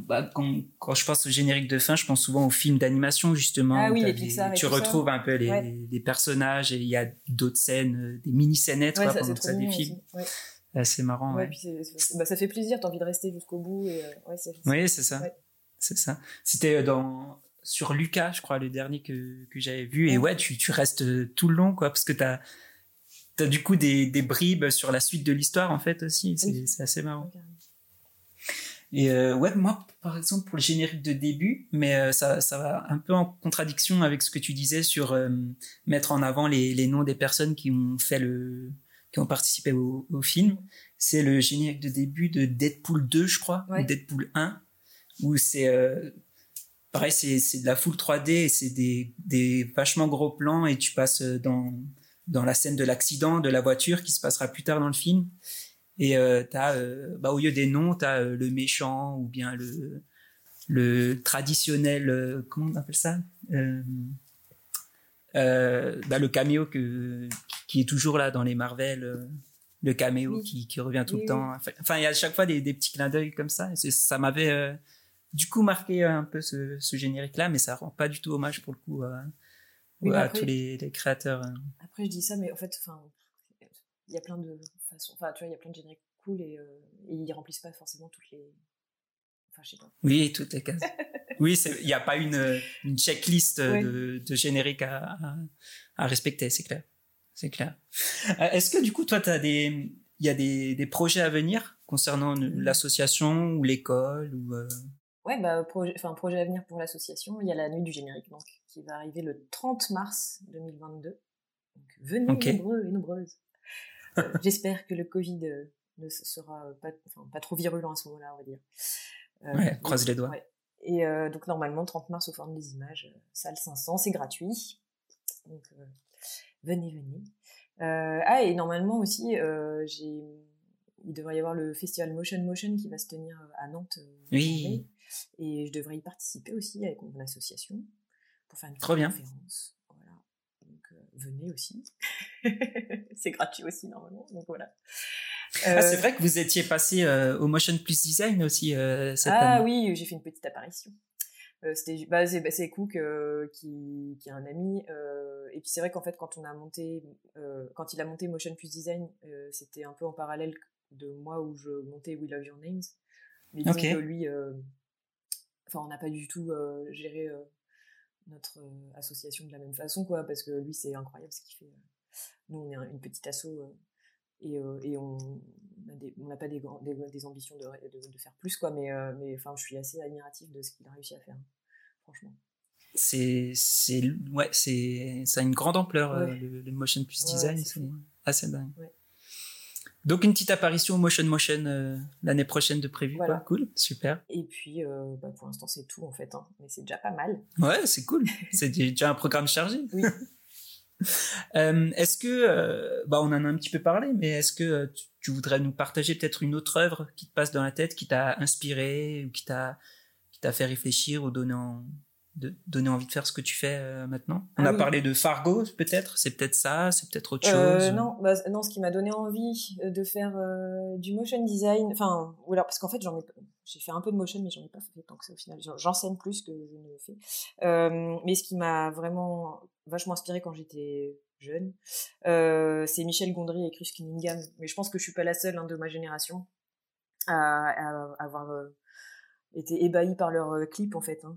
bah, quand, quand, je pense au générique de fin, je pense souvent aux films d'animation justement. Ah oui, tu retrouves un peu les, les, personnages et il y a d'autres scènes, euh, des mini scénettes quoi, pendant ça des films. C'est marrant. Ouais, Puis bah, ça fait plaisir, t'as envie de rester jusqu'au bout. Et, euh, ouais, oui, c'est ça. C'est ça. C'était euh, dans sur Lucas, je crois, le dernier que, que j'avais vu. Et ouais, tu, tu restes tout le long, quoi, parce que t'as as du coup des, des bribes sur la suite de l'histoire, en fait, aussi. C'est assez marrant. Et euh, ouais, moi, par exemple, pour le générique de début, mais ça, ça va un peu en contradiction avec ce que tu disais sur mettre en avant les, les noms des personnes qui ont fait le, qui ont participé au, film. C'est le générique de début de Deadpool 2, je crois, ou Deadpool 1, où c'est euh, pareil, c'est de la full 3D et c'est des, des vachement gros plans et tu passes dans dans la scène de l'accident de la voiture qui se passera plus tard dans le film. Et euh, t'as, euh, bah, au lieu des noms, tu as euh, le méchant ou bien le, le traditionnel, euh, comment on appelle ça euh, bah, le caméo que, qui est toujours là dans les Marvel, euh, le caméo qui, qui, revient tout le temps. Enfin, il y a à chaque fois des, des petits clins d'œil comme ça. Ça m'avait euh, du coup marqué un peu ce, ce générique-là, mais ça rend pas du tout hommage pour le coup à, à tous les, les créateurs. Après, je dis ça, mais en fait, enfin, il y a plein de Enfin, tu vois, il y a plein de génériques cool et, et ils remplissent pas forcément toutes les oui, toutes les cases. oui, il n'y a pas une, une checklist de, de, générique à, à, respecter, c'est clair. C'est clair. Euh, est-ce que du coup, toi, as des, il y a des, des, projets à venir concernant mmh. l'association ou l'école ou euh? Ouais, bah, projet, enfin, projet à venir pour l'association. Il y a la nuit du générique, donc, qui va arriver le 30 mars 2022. Donc, venez nombreux et nombreuses. Euh, j'espère que le Covid ne sera pas, enfin, pas trop virulent à ce moment-là, on va dire. Euh, ouais, croise les doigts. Et euh, donc normalement 30 mars au Forum des images, euh, salle 500, c'est gratuit. Donc venez, venez. ah et normalement aussi, j'ai, il devrait y avoir le festival Motion Motion qui va se tenir à Nantes. oui. Et je devrais y participer aussi avec mon association pour faire une Trop conférence. Venez aussi. c'est gratuit aussi normalement. Donc voilà. Ah, c'est vrai que vous étiez passé euh, au Motion Plus Design aussi euh, cette ah, oui, j'ai fait une petite apparition. Euh, c'était bah, c'est, bah, Cook qui, qui est un ami et puis c'est vrai qu'en fait quand on a monté quand il a monté Motion Plus Design c'était un peu en parallèle de moi où je montais We Love Your Names mais disons que lui enfin on n'a pas du tout géré notre association de la même façon quoi parce que lui c'est incroyable ce qu'il fait nous on est une petite asso et, et on n'a pas des, des, ambitions de, de, faire plus quoi mais mais enfin je suis assez admiratif de ce qu'il a réussi à faire franchement. C'est c'est ouais c'est ça a une grande ampleur euh, le, motion plus design c'est assez dingue donc une petite apparition motion motion euh, l'année prochaine de prévu voilà. cool super. Et puis euh, bah, pour l'instant c'est tout en fait hein. mais c'est déjà pas mal. Ouais c'est cool. C'est déjà un programme chargé. Oui. Est-ce que bah on en a un petit peu parlé mais est-ce que tu, tu, voudrais nous partager peut-être une autre œuvre qui te passe dans la tête qui t'a inspiré ou qui t'a qui t'a fait réfléchir ou donner en de donner envie de faire ce que tu fais euh, maintenant On ah a parlé de Fargo, peut-être? C'est peut-être ça C'est peut-être autre euh, chose Non, bah, non, ce qui m'a donné envie euh, de faire du motion design, enfin, ou alors parce qu'en fait, j'en ai, j'ai fait un peu de motion, mais j'en ai pas fait tant que ça au final. J'enseigne plus que je ne le fais. mais ce qui m'a vraiment vachement inspiré quand j'étais jeune, c'est Michel Gondry et Chris Cunningham. Mais je pense que je suis pas la seule hein, de ma génération à, avoir été ébahie par leurs clips en fait. Hein.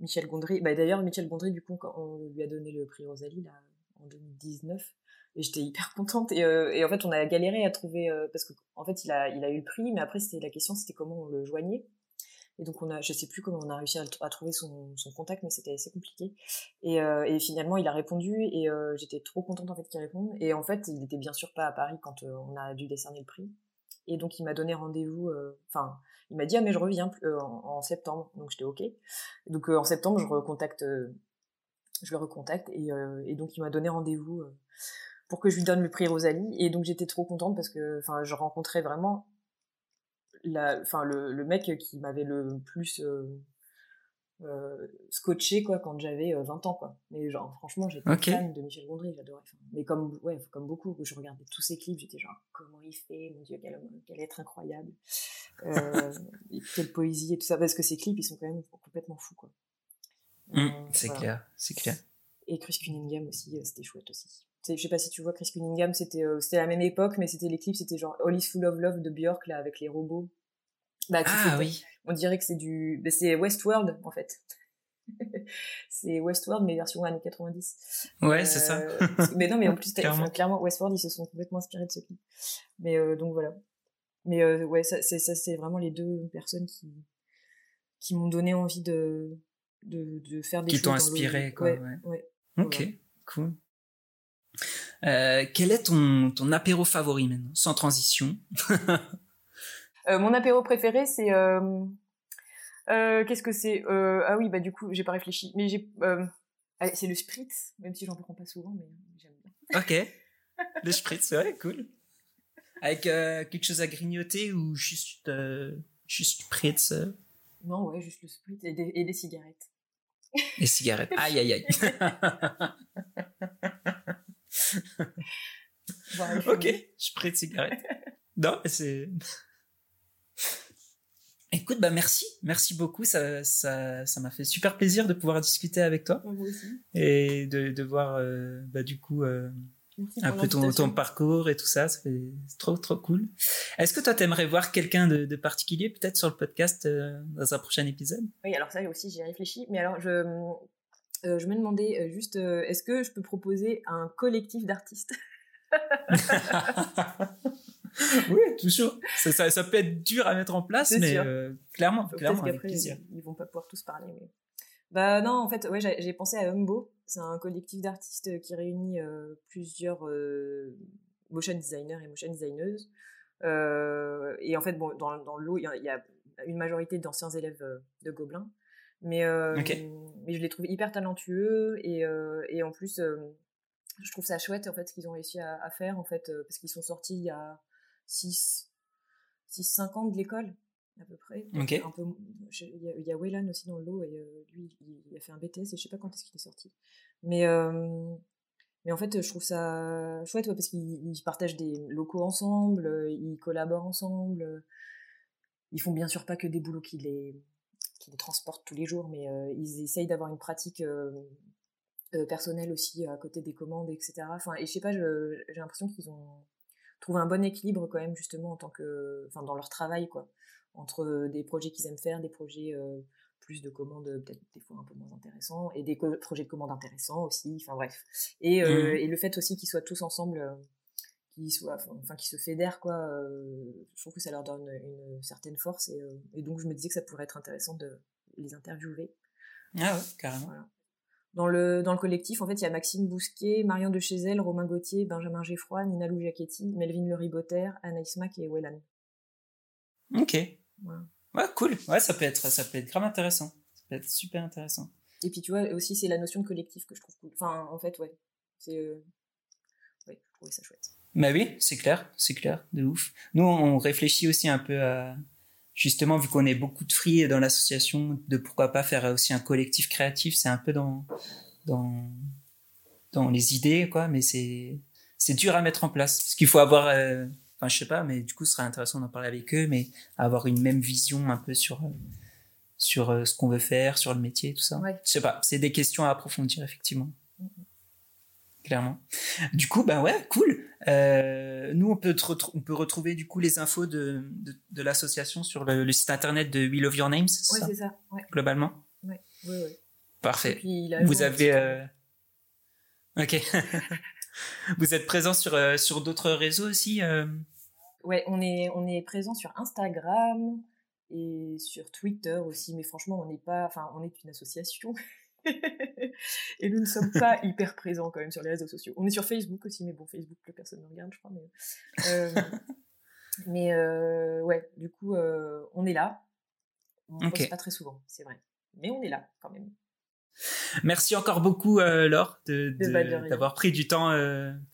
Michel Gondry. Bah, D'ailleurs, Michel Gondry, du coup, quand on lui a donné le prix Rosalie là, en 2019, et j'étais hyper contente. Et, euh, et, en fait, on a galéré à trouver, euh, parce qu'en en fait, il a, eu le prix, mais après, la question, c'était comment on le joignait. Et donc, on a, je sais plus comment on a réussi à, trouver son, son, contact, mais c'était assez compliqué. Et, euh, et, finalement, il a répondu, et j'étais trop contente en fait qu'il réponde. Et en fait, il était bien sûr pas à Paris quand on a dû décerner le prix. Et donc, il m'a donné rendez-vous, enfin, il m'a dit ah mais je reviens euh, en, septembre. Donc j'étais ok. Donc euh, en septembre je recontacte euh, je le recontacte et, donc il m'a donné rendez-vous pour que je lui donne le prix Rosalie. Et donc j'étais trop contente parce que enfin je rencontrais vraiment la enfin le, le mec qui m'avait le plus euh, scotché quoi quand j'avais 20 euh, ans quoi. Mais genre franchement j'étais fan de Michel Gondry j'adorais. Mais comme ouais comme beaucoup je regardais tous ses clips j'étais genre comment il fait mon dieu quel, quel être incroyable. Euh, quelle poésie et tout ça parce que ses clips ils sont quand même complètement fous quoi. Mmh, c'est clair c'est clair. Et Chris Cunningham aussi c'était chouette aussi. Je sais pas si tu vois Chris Cunningham c'était c'était la même époque mais c'était les clips c'était genre All is Full of Love de Björk là avec les robots bah, ah oui on dirait que c'est du, bah, c'est Westworld en fait. c'est Westworld mais version années 90. Ouais, c'est ça. Euh, mais non, mais en plus clairement. Westworld ils se sont complètement inspirés de ce clip. Mais euh, donc voilà. Mais euh, ouais, ça c'est ça c'est vraiment les deux personnes qui qui m'ont donné envie de de, de faire des qui t'ont inspiré quoi. Ouais, ouais. Ok, cool. quel est ton, ton apéro favori maintenant, sans transition? Euh, mon apéro préféré, c'est euh, euh, qu'est-ce que c'est Ah oui, bah du coup, j'ai pas réfléchi, mais j'ai c'est le spritz, même si j'en prends pas souvent, mais j'aime bien. Ok. le spritz, ouais, cool. Avec quelque chose à grignoter ou juste juste spritz Non, ouais, juste le spritz et des, et des cigarettes. Des cigarettes. Aïe, aïe, aïe. ok, spritz, cigarette. Non, c'est. Écoute, bah merci, merci beaucoup. Ça, ça, ça m'a fait super plaisir de pouvoir discuter avec toi et de, de voir, euh, bah du coup, euh, un peu ton, ton, parcours et tout ça. Ça fait trop, trop cool. Est-ce que toi, t'aimerais voir quelqu'un de, de, particulier peut-être sur le podcast euh, dans un prochain épisode? Oui, alors ça aussi, j'ai réfléchi. Mais alors, je, je me demandais juste, est-ce que je peux proposer un collectif d'artistes? oui, toujours. Ça, ça, ça, peut être dur à mettre en place, mais euh, clairement, clairement, avec plaisir. Ils vont pas pouvoir tous parler. Mais... Bah non, en fait, ouais, j'ai pensé à Humbo. C'est un collectif d'artistes qui réunit euh, plusieurs euh, motion designers et motion designeuses. et en fait, bon, dans, dans le lot, il y, a une majorité d'anciens élèves de Gobelin. Mais, mais je les trouve hyper talentueux et, et en plus, je trouve ça chouette en fait ce qu'ils ont réussi à, à faire en fait parce qu'ils sont sortis il y a 6, 5 ans de l'école, à peu près. Un peu, il y a, Waylan aussi dans le lot, et euh, lui, il, a fait un BTS, et je sais pas quand est-ce qu'il est sorti. Mais, euh, mais en fait, je trouve ça chouette, parce qu'ils partagent des locaux ensemble, euh, ils collaborent ensemble. Ils font bien sûr pas que des boulots qui les, qui les transportent tous les jours, mais ils essayent d'avoir une pratique personnelle aussi à côté des commandes, etc. Enfin, et je sais pas, j'ai l'impression qu'ils ont trouver un bon équilibre quand même justement en tant que, enfin dans leur travail quoi, entre euh, des projets qu'ils aiment faire, des projets euh, plus de commandes peut-être des fois un peu moins intéressants et des projets de commandes intéressants aussi, enfin bref. Et, euh, mmh. et le fait aussi qu'ils soient tous ensemble, qu'ils soient, enfin qu'ils se fédèrent quoi, je trouve que ça leur donne une certaine force et, et, donc je me disais que ça pourrait être intéressant de les interviewer Ah ouais, carrément. Dans le, dans le collectif, en fait, il y a Maxime Bousquet, Marion de Chézel, Romain Gauthier, Benjamin Geffroy, Nina Lou Melvin Le Riboter, Anaïs Mac et Wellan. Ok. Ouais. cool. Ouais, ça peut être, ça peut être grave intéressant. Ça peut être super intéressant. Et puis, tu vois, aussi, c'est la notion de collectif que je trouve cool. Enfin, en fait, ouais. C'est, euh... ouais, je trouvais ça chouette. Bah oui, c'est clair, c'est clair, de ouf. Nous, on réfléchit aussi un peu à, justement, vu qu'on est beaucoup de free dans l'association, de pourquoi pas faire aussi un collectif créatif. C'est un peu dans, dans, dans les idées, quoi, mais c'est, c'est dur à mettre en place. Parce qu'il faut avoir, euh, enfin, je sais pas, mais du coup, ce serait intéressant d'en parler avec eux, mais avoir une même vision un peu sur, euh, sur euh, ce qu'on veut faire, sur le métier, tout ça. Ouais. Je sais pas, c'est des questions à approfondir, effectivement. Clairement. Du coup, ben ouais, cool. Euh, nous, on peut, on peut retrouver du coup les infos de, de, de l'association sur le, le, site internet de We Love Your Names. Oui, c'est ça. Ouais. Globalement. Ouais. Oui, oui. Parfait. Vous avez. Euh... Ok. Vous êtes présent sur euh, sur d'autres réseaux aussi. Ouais, on est on est présent sur Instagram et sur Twitter aussi, mais franchement, on n'est pas. Enfin, on est une association. et nous ne sommes pas hyper présents quand même sur les réseaux sociaux. On est sur Facebook aussi, mais bon, Facebook, plus personne ne regarde, je crois. Mais, euh, mais euh, ouais, du coup, euh, on est là. On ne okay. pas très souvent, c'est vrai. Mais on est là quand même. Merci encore beaucoup, Laure, d'avoir pris du temps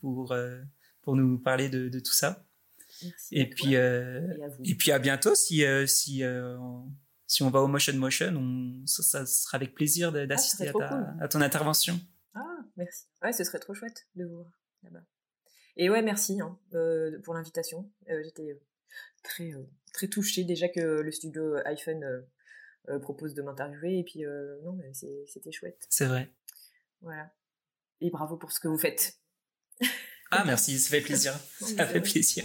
pour, pour nous parler de, de tout ça. Merci et puis, et, et, puis à bientôt si, si si on va au Motion Motion, on, ça, ça sera avec plaisir d'assister ah, à, cool. à, ton intervention. Ah, merci. Ouais, ce serait trop chouette de vous voir là-bas. Et ouais, merci hein, euh, pour l'invitation. Euh, J'étais très, euh, très touchée déjà que le studio iPhone propose de m'interviewer. Et puis, non, mais c'était chouette. C'est vrai. Voilà. Et bravo pour ce que vous faites. Ah, merci, ça fait plaisir. ça fait plaisir.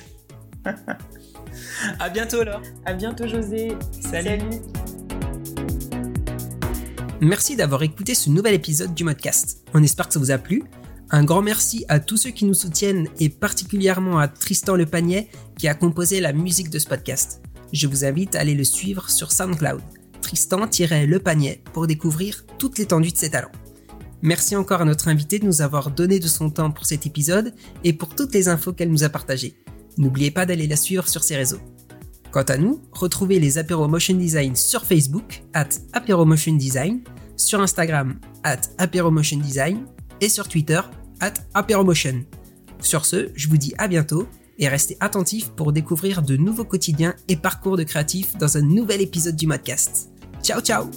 À bientôt, Laure. À bientôt, José. Salut. Salut. Merci d'avoir écouté ce nouvel épisode du Modcast. On espère que ça vous a plu. Un grand merci à tous ceux qui nous soutiennent et particulièrement à Tristan Le Panier qui a composé la musique de ce podcast. Je vous invite à aller le suivre sur SoundCloud, Tristan-Le Panier, pour découvrir toute l'étendue de ses talents. Merci encore à notre invité de nous avoir donné de son temps pour cet épisode et pour toutes les infos qu'elle nous a partagées. N'oubliez pas d'aller la suivre sur ses réseaux. Quant à nous, retrouvez les Apéro Motion Design sur Facebook, at Apéro Motion Design, sur Instagram, at Apéro Motion Design, et sur Twitter, at Apéro Motion. Sur ce, je vous dis à bientôt et restez attentifs pour découvrir de nouveaux quotidiens et parcours de créatifs dans un nouvel épisode du Modcast. Ciao ciao